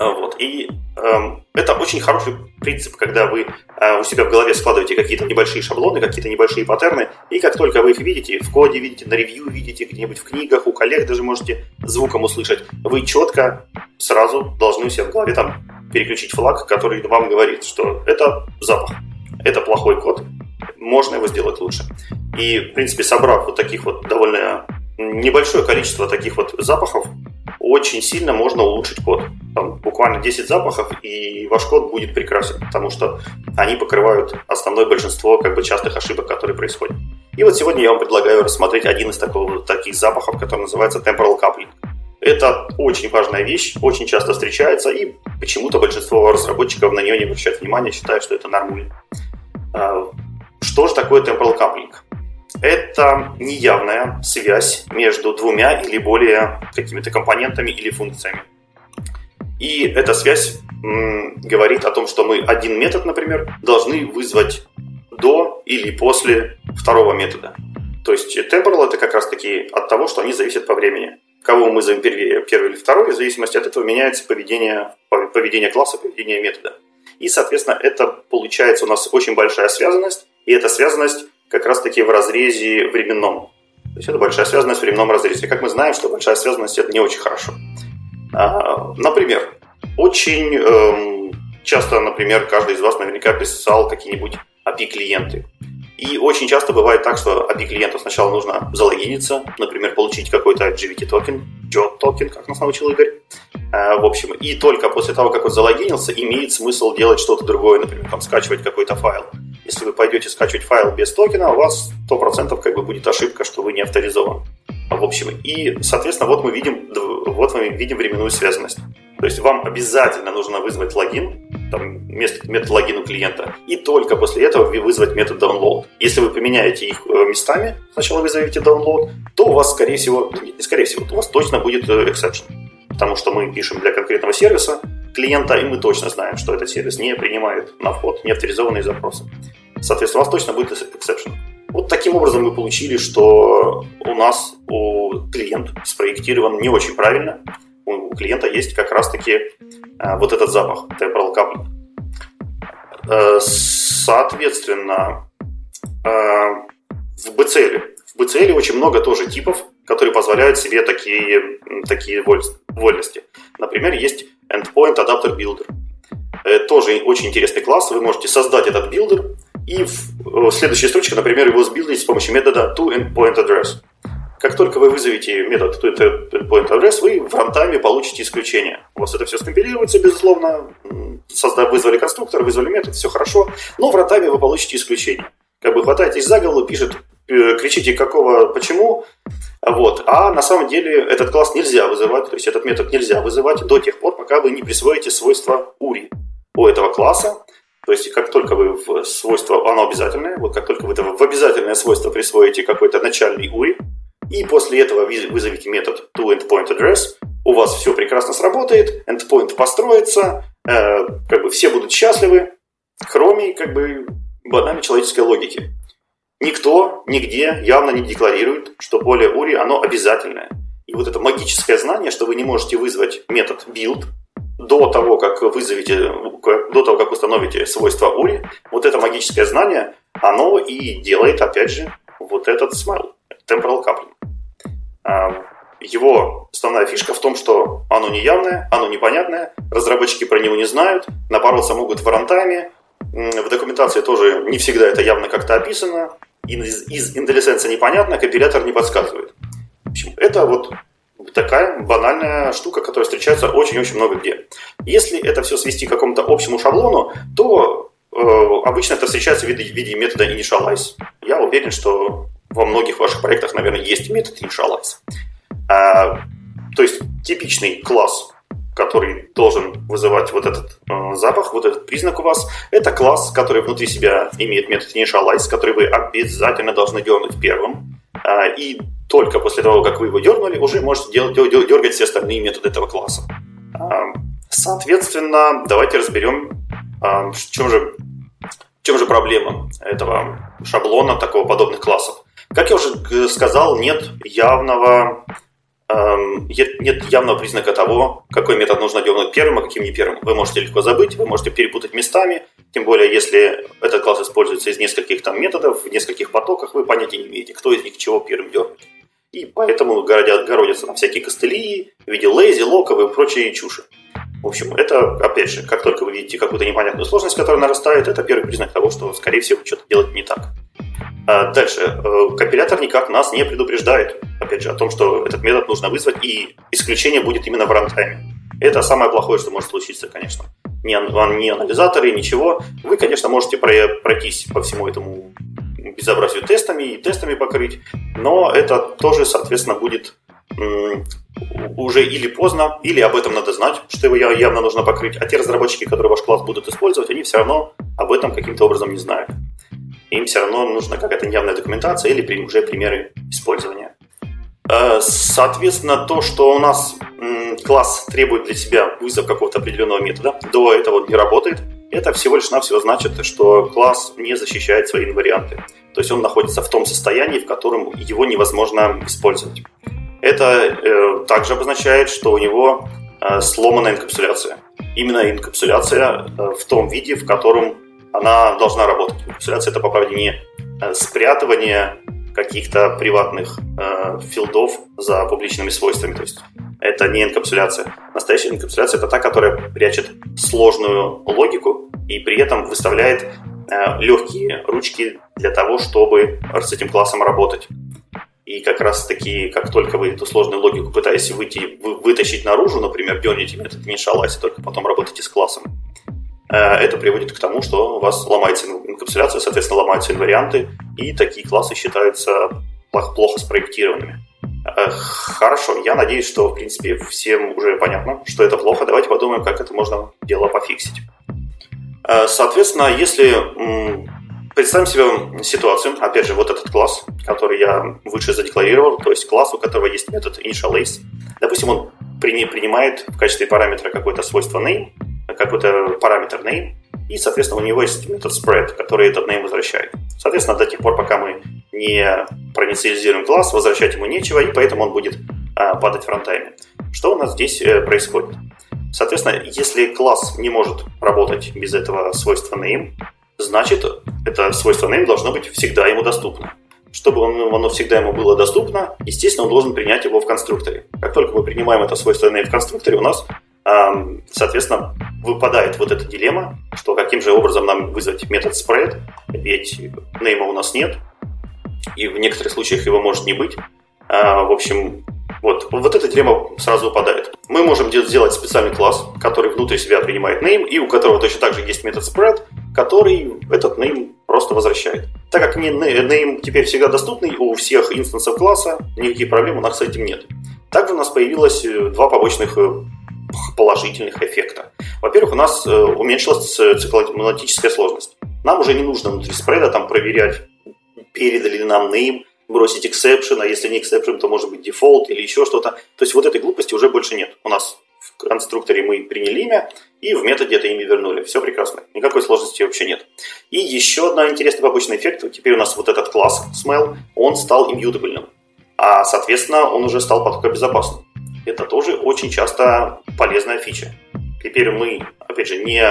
А, вот. И э, это очень хороший принцип, когда вы э, у себя в голове складываете какие-то небольшие шаблоны, какие-то небольшие паттерны, и как только вы их видите, в коде видите, на ревью видите, где-нибудь в книгах, у коллег даже можете звуком услышать, вы четко сразу должны у себя в голове там переключить флаг, который вам говорит, что это запах, это плохой код, можно его сделать лучше. И, в принципе, собрав вот таких вот довольно небольшое количество таких вот запахов, очень сильно можно улучшить код. Там буквально 10 запахов, и ваш код будет прекрасен, потому что они покрывают основное большинство как бы, частых ошибок, которые происходят. И вот сегодня я вам предлагаю рассмотреть один из такого, таких запахов, который называется temporal coupling. Это очень важная вещь, очень часто встречается, и почему-то большинство разработчиков на нее не обращают внимания, считая, что это нормально. А, что же такое temporal coupling? Это неявная связь между двумя или более какими-то компонентами или функциями. И эта связь говорит о том, что мы один метод, например, должны вызвать до или после второго метода. То есть temporal это как раз таки от того, что они зависят по времени. Кого мы назовем первее, первый или второй, в зависимости от этого меняется поведение, поведение класса, поведение метода. И, соответственно, это получается у нас очень большая связанность, и эта связанность как раз-таки в разрезе временном. То есть это большая связанность в временном разрезе. Как мы знаем, что большая связанность это не очень хорошо. А, например, очень эм, часто, например, каждый из вас наверняка писал какие-нибудь API-клиенты. И очень часто бывает так, что API клиенту сначала нужно залогиниться, например, получить какой-то JWT токен, JOT токен, как нас научил Игорь. Э, в общем, и только после того, как он залогинился, имеет смысл делать что-то другое, например, там, скачивать какой-то файл. Если вы пойдете скачивать файл без токена, у вас 100% как бы будет ошибка, что вы не авторизован. В общем, и, соответственно, вот мы видим, вот мы видим временную связанность. То есть вам обязательно нужно вызвать логин, там, метод логина клиента, и только после этого вызвать метод download. Если вы поменяете их э, местами, сначала вызовете download, то у вас, скорее всего, не скорее всего, у вас точно будет э, exception. Потому что мы пишем для конкретного сервиса клиента, и мы точно знаем, что этот сервис не принимает на вход неавторизованные запросы. Соответственно, у вас точно будет exception. Вот таким образом мы получили, что у нас у клиент спроектирован не очень правильно, у клиента есть как раз-таки э, вот этот запах, temporal coupling. Э, соответственно, э, в BCL, в BCL очень много тоже типов, которые позволяют себе такие, такие вольности. Например, есть EndpointAddressBuilder. Это тоже очень интересный класс. Вы можете создать этот билдер и в следующей строчке, например, его сбилдить с помощью метода ToEndpointAddress. Как только вы вызовете метод endpoint address, вы в рантайме получите исключение. У вас это все скомпилируется, безусловно. Создав, вызвали конструктор, вызвали метод, все хорошо. Но в рантайме вы получите исключение. Как бы хватаетесь за голову, пишет, э, кричите какого, почему. Вот. А на самом деле этот класс нельзя вызывать, то есть этот метод нельзя вызывать до тех пор, пока вы не присвоите свойства URI у этого класса. То есть, как только вы в свойство, оно обязательное, вот как только вы в обязательное свойство присвоите какой-то начальный URI, и после этого вызовите метод toEndpointAddress, у вас все прекрасно сработает, endpoint построится, э, как бы все будут счастливы, кроме как бы банальной человеческой логики. Никто нигде явно не декларирует, что поле URI, оно обязательное. И вот это магическое знание, что вы не можете вызвать метод build до того, как вызовете, до того, как установите свойства URI, вот это магическое знание, оно и делает, опять же, вот этот смайл, temporal coupling. А, его основная фишка в том, что оно неявное, оно непонятное, разработчики про него не знают, напороться могут в рантайме, в документации тоже не всегда это явно как-то описано, из, из IntelliSense непонятно, компилятор не подсказывает. В общем, это вот такая банальная штука, которая встречается очень-очень много где. Если это все свести к какому-то общему шаблону, то э, обычно это встречается в виде, в виде метода initialize. Я уверен, что во многих ваших проектах, наверное, есть метод initialize. А, то есть типичный класс, который должен вызывать вот этот э, запах, вот этот признак у вас, это класс, который внутри себя имеет метод initialize, который вы обязательно должны дернуть первым. А, и только после того, как вы его дернули, уже можете делать, дергать все остальные методы этого класса. А, соответственно, давайте разберем, а, в чем же, в чем же проблема этого шаблона такого подобных классов. Как я уже сказал, нет явного нет явного признака того, какой метод нужно дернуть первым, а каким не первым. Вы можете легко забыть, вы можете перепутать местами, тем более, если этот класс используется из нескольких там методов, в нескольких потоках, вы понятия не имеете, кто из них чего первым дернуть. И поэтому городят, городятся на всякие костыли в виде лейзи, локов и прочие чуши. В общем, это, опять же, как только вы видите какую-то непонятную сложность, которая нарастает, это первый признак того, что, скорее всего, что-то делать не так. А дальше. Э, компилятор никак нас не предупреждает, опять же, о том, что этот метод нужно вызвать, и исключение будет именно в рантайме. Это самое плохое, что может случиться, конечно. Не, не анализаторы, ничего. Вы, конечно, можете пройтись по всему этому безобразию тестами и тестами покрыть, но это тоже, соответственно, будет уже или поздно, или об этом надо знать, что его явно нужно покрыть. А те разработчики, которые ваш класс будут использовать, они все равно об этом каким-то образом не знают. Им все равно нужна какая-то явная документация или уже примеры использования. Э, соответственно, то, что у нас класс требует для себя вызов какого-то определенного метода, до этого не работает, это всего лишь навсего значит, что класс не защищает свои инварианты. То есть он находится в том состоянии, в котором его невозможно использовать. Это э, также обозначает, что у него э, сломана инкапсуляция. Именно инкапсуляция в том виде, в котором она должна работать. Инкапсуляция это, по правде, не э, спрятывание каких-то приватных э, филдов за публичными свойствами. То есть это не инкапсуляция. Настоящая инкапсуляция это та, которая прячет сложную логику и при этом выставляет э, легкие ручки для того, чтобы с этим классом работать. И как раз таки, как только вы эту сложную логику пытаетесь выйти, вы, вытащить наружу, например, дернете метод initialize, и только потом работаете с классом, это приводит к тому, что у вас ломается инкапсуляция, соответственно, ломаются инварианты, и такие классы считаются плохо спроектированными. Э, хорошо, я надеюсь, что, в принципе, всем уже понятно, что это плохо. Давайте подумаем, как это можно дело пофиксить. Э, соответственно, если представим себе ситуацию, опять же, вот этот класс, который я выше задекларировал, то есть класс, у которого есть метод initialize. Допустим, он принимает в качестве параметра какое-то свойство name, какой-то параметр name, и, соответственно, у него есть метод spread, который этот name возвращает. Соответственно, до тех пор, пока мы не проинициализируем класс, возвращать ему нечего, и поэтому он будет а, падать в рантайме. Что у нас здесь э, происходит? Соответственно, если класс не может работать без этого свойства name, значит, это свойство name должно быть всегда ему доступно. Чтобы он, оно всегда ему было доступно, естественно, он должен принять его в конструкторе. Как только мы принимаем это свойство name в конструкторе, у нас соответственно, выпадает вот эта дилемма, что каким же образом нам вызвать метод spread, ведь нейма у нас нет, и в некоторых случаях его может не быть. А, в общем, вот, вот эта дилемма сразу выпадает. Мы можем сделать специальный класс, который внутри себя принимает name, и у которого точно так же есть метод spread, который этот name просто возвращает. Так как name теперь всегда доступный у всех инстансов класса, никаких проблем у нас с этим нет. Также у нас появилось э, два побочных э, положительных эффекта. Во-первых, у нас э, уменьшилась цикломатическая сложность. Нам уже не нужно внутри спреда там проверять, передали ли нам name, бросить exception, а если не exception, то может быть default или еще что-то. То есть вот этой глупости уже больше нет. У нас в конструкторе мы приняли имя, и в методе это имя вернули. Все прекрасно. Никакой сложности вообще нет. И еще один интересный побочный эффект. Теперь у нас вот этот класс smell, он стал иммютабельным. А, соответственно, он уже стал потока безопасным. Это тоже очень часто полезная фича. Теперь мы, опять же, не,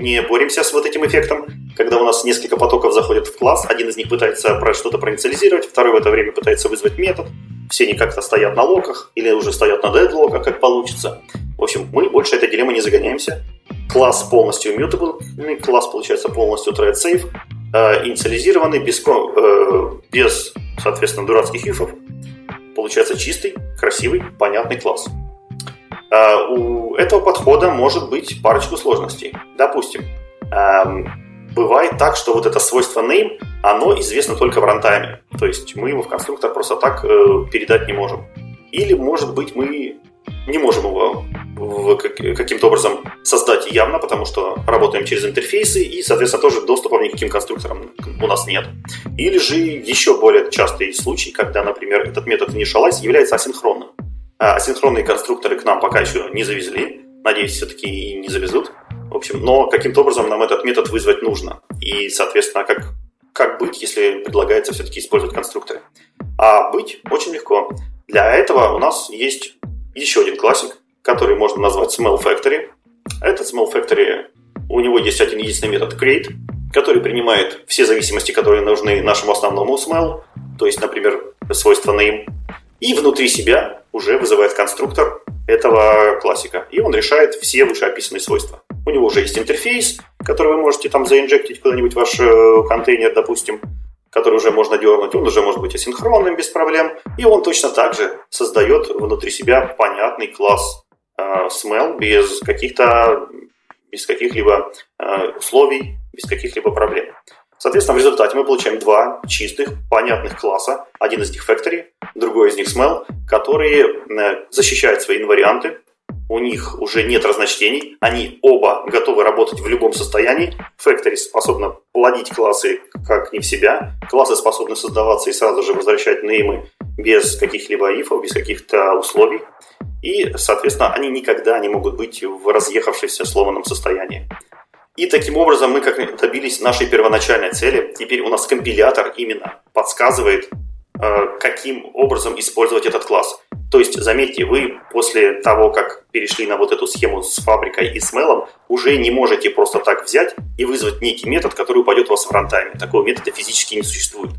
не боремся с вот этим эффектом, когда у нас несколько потоков заходят в класс, один из них пытается про что-то проинициализировать, второй в это время пытается вызвать метод, все они как-то стоят на локах или уже стоят на дедлоках, как получится. В общем, мы больше этой дилеммы не загоняемся. Класс полностью immutable, класс получается полностью thread safe, э, инициализированный, без, э, без, соответственно, дурацких ифов, получается чистый, красивый, понятный класс. А, у этого подхода может быть парочку сложностей. Допустим, бывает так, что вот это свойство name, оно известно только в рантайме. То есть мы его в конструктор просто так э, передать не можем. Или, может быть, мы не можем его каким-то образом создать явно, потому что работаем через интерфейсы и, соответственно, тоже доступа никаким конструкторам у нас нет. Или же еще более частый случай, когда, например, этот метод initialize является асинхронным. А асинхронные конструкторы к нам пока еще не завезли, надеюсь, все-таки и не завезут. В общем, но каким-то образом нам этот метод вызвать нужно. И, соответственно, как, как быть, если предлагается все-таки использовать конструкторы? А быть очень легко. Для этого у нас есть еще один классик, который можно назвать Smell Factory. Этот Smell Factory, у него есть один единственный метод create, который принимает все зависимости, которые нужны нашему основному smell, то есть, например, свойство name, и внутри себя уже вызывает конструктор этого классика. И он решает все вышеописанные свойства. У него уже есть интерфейс, который вы можете там заинжектить куда-нибудь в ваш э, контейнер, допустим, который уже можно дернуть, он уже может быть асинхронным без проблем, и он точно так же создает внутри себя понятный класс э, smell без каких-то без каких-либо э, условий, без каких-либо проблем. Соответственно, в результате мы получаем два чистых, понятных класса. Один из них Factory, другой из них Smell, которые э, защищают свои инварианты у них уже нет разночтений, они оба готовы работать в любом состоянии. Factory способна плодить классы как не в себя, классы способны создаваться и сразу же возвращать неймы без каких-либо ифов, без каких-то условий. И, соответственно, они никогда не могут быть в разъехавшемся сломанном состоянии. И таким образом мы как добились нашей первоначальной цели. Теперь у нас компилятор именно подсказывает, каким образом использовать этот класс. То есть, заметьте, вы после того, как перешли на вот эту схему с фабрикой и с мейлом, уже не можете просто так взять и вызвать некий метод, который упадет у вас в рантайме. Такого метода физически не существует.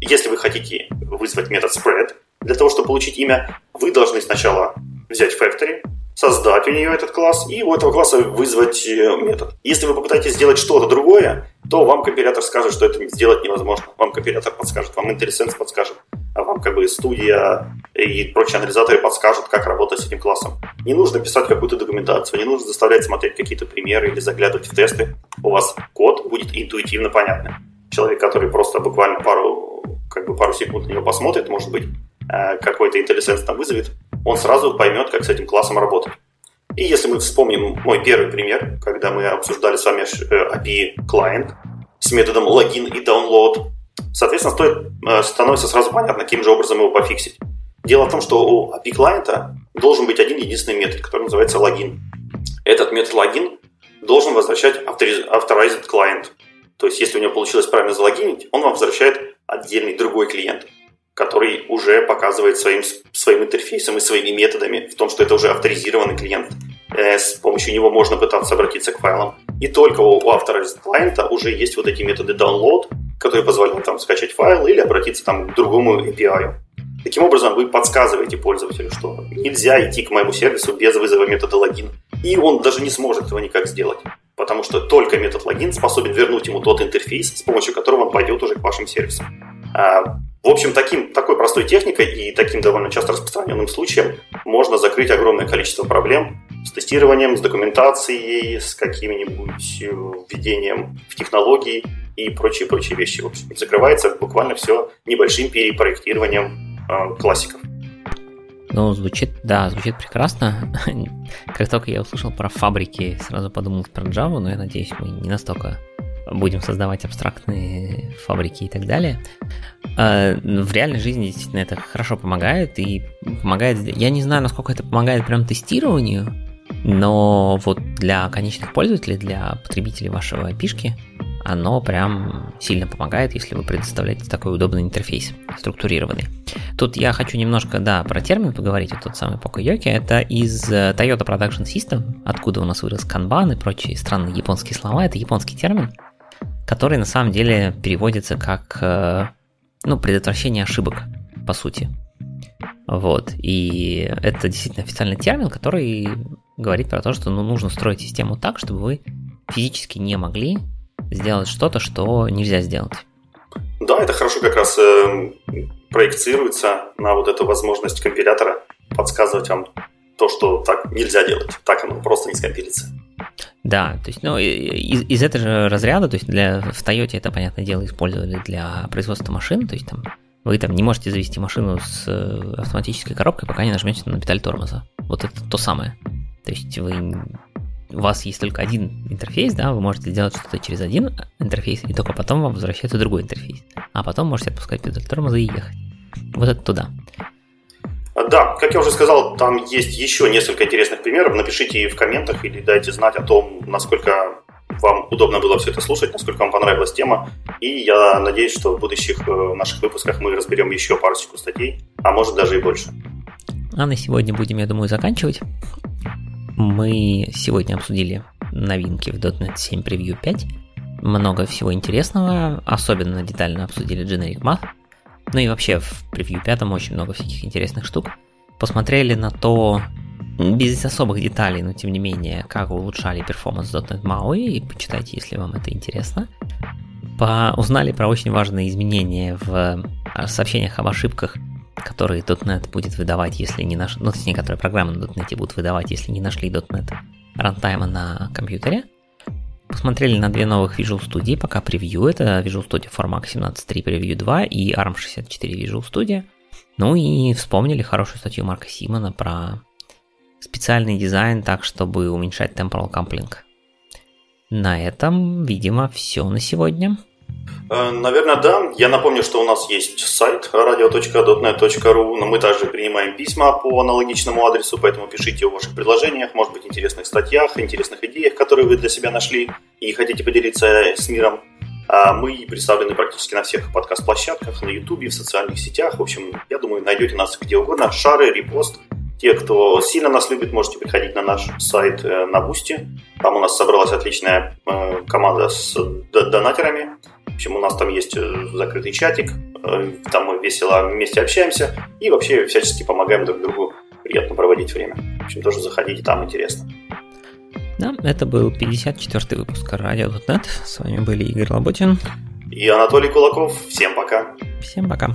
Если вы хотите вызвать метод spread, для того, чтобы получить имя, вы должны сначала взять factory, создать у нее этот класс и у этого класса вызвать э, метод. Если вы попытаетесь сделать что-то другое, то вам компилятор скажет, что это сделать невозможно. Вам компилятор подскажет, вам IntelliSense подскажет, а вам как бы студия и прочие анализаторы подскажут, как работать с этим классом. Не нужно писать какую-то документацию, не нужно заставлять смотреть какие-то примеры или заглядывать в тесты. У вас код будет интуитивно понятным. Человек, который просто буквально пару, как бы пару секунд на него посмотрит, может быть, э, какой-то IntelliSense там вызовет, он сразу поймет, как с этим классом работать. И если мы вспомним мой первый пример, когда мы обсуждали с вами э, API client с методом логин и download, соответственно, стоит, э, становится сразу понятно, каким же образом его пофиксить. Дело в том, что у API клиента должен быть один единственный метод, который называется логин. Этот метод логин должен возвращать authorized client. То есть, если у него получилось правильно залогинить, он вам возвращает отдельный другой клиент который уже показывает своим, своим интерфейсом и своими методами в том, что это уже авторизированный клиент. Э, с помощью него можно пытаться обратиться к файлам. И только у автора клиента уже есть вот эти методы download, которые позволяют там скачать файл или обратиться там к другому API. Таким образом, вы подсказываете пользователю, что нельзя идти к моему сервису без вызова метода логин. И он даже не сможет этого никак сделать. Потому что только метод логин способен вернуть ему тот интерфейс, с помощью которого он пойдет уже к вашим сервисам. А, в общем, таким, такой простой техникой и таким довольно часто распространенным случаем можно закрыть огромное количество проблем с тестированием, с документацией, с каким-нибудь э, введением в технологии и прочие-прочие вещи. В общем, закрывается буквально все небольшим перепроектированием э, классиков. Ну, звучит, да, звучит прекрасно. как только я услышал про фабрики, сразу подумал про Java, но я надеюсь, мы не настолько будем создавать абстрактные фабрики и так далее. А, в реальной жизни действительно это хорошо помогает и помогает... Я не знаю, насколько это помогает прям тестированию, но вот для конечных пользователей, для потребителей вашего API, оно прям сильно помогает, если вы предоставляете такой удобный интерфейс, структурированный. Тут я хочу немножко, да, про термин поговорить, вот тот самый Pocoyoki, это из э, Toyota Production System, откуда у нас вырос Kanban и прочие странные японские слова, это японский термин, который на самом деле переводится как э, ну, предотвращение ошибок, по сути. Вот. И это действительно официальный термин, который говорит про то, что ну, нужно строить систему так, чтобы вы физически не могли сделать что-то, что нельзя сделать. Да, это хорошо как раз э, проецируется на вот эту возможность компилятора подсказывать вам то, что так нельзя делать. Так оно просто не скомпилится. Да, то есть, ну, из, из этого же разряда, то есть для, в Toyota это, понятное дело, использовали для производства машин, то есть там вы там не можете завести машину с э, автоматической коробкой, пока не нажмете на педаль тормоза. Вот это то самое. То есть вы у вас есть только один интерфейс, да, вы можете сделать что-то через один интерфейс, и только потом вам возвращается другой интерфейс. А потом можете отпускать педаль тормоза и ехать. Вот это туда. Да, как я уже сказал, там есть еще несколько интересных примеров. Напишите в комментах или дайте знать о том, насколько вам удобно было все это слушать, насколько вам понравилась тема. И я надеюсь, что в будущих э, наших выпусках мы разберем еще парочку статей, а может даже и больше. А на сегодня будем, я думаю, заканчивать. Мы сегодня обсудили новинки в .NET 7 Preview 5. Много всего интересного, особенно детально обсудили Generic Math. Ну и вообще в превью пятом очень много всяких интересных штук. Посмотрели на то, без особых деталей, но тем не менее, как улучшали перформанс .NET MAUI, и почитайте, если вам это интересно. По... Узнали про очень важные изменения в а, сообщениях об ошибках, которые .NET будет выдавать, если не наш... ну, точнее, которые программы на .NET будут выдавать, если не нашли .NET рантайма на компьютере. Посмотрели на две новых Visual Studio, пока превью. Это Visual Studio Formax 17.3 Preview 2 и ARM64 Visual Studio. Ну и вспомнили хорошую статью Марка Симона про специальный дизайн так, чтобы уменьшать temporal coupling. На этом, видимо, все на сегодня. Э, наверное, да. Я напомню, что у нас есть сайт radio.dotnet.ru, но мы также принимаем письма по аналогичному адресу, поэтому пишите о ваших предложениях, может быть, интересных статьях, интересных идеях, которые вы для себя нашли и хотите поделиться с миром. А мы представлены практически на всех подкаст-площадках, на YouTube, в социальных сетях. В общем, я думаю, найдете нас где угодно. Шары, репост. Те, кто сильно нас любит, можете приходить на наш сайт э, на Бусти. Там у нас собралась отличная э, команда с донатерами. В общем, у нас там есть э, закрытый чатик, там мы весело вместе общаемся и вообще всячески помогаем друг другу приятно проводить время. В общем, тоже заходите, там интересно. Да, это был 54-й выпуск Радио.нет. С вами были Игорь Лоботин и Анатолий Кулаков. Всем пока. Всем пока.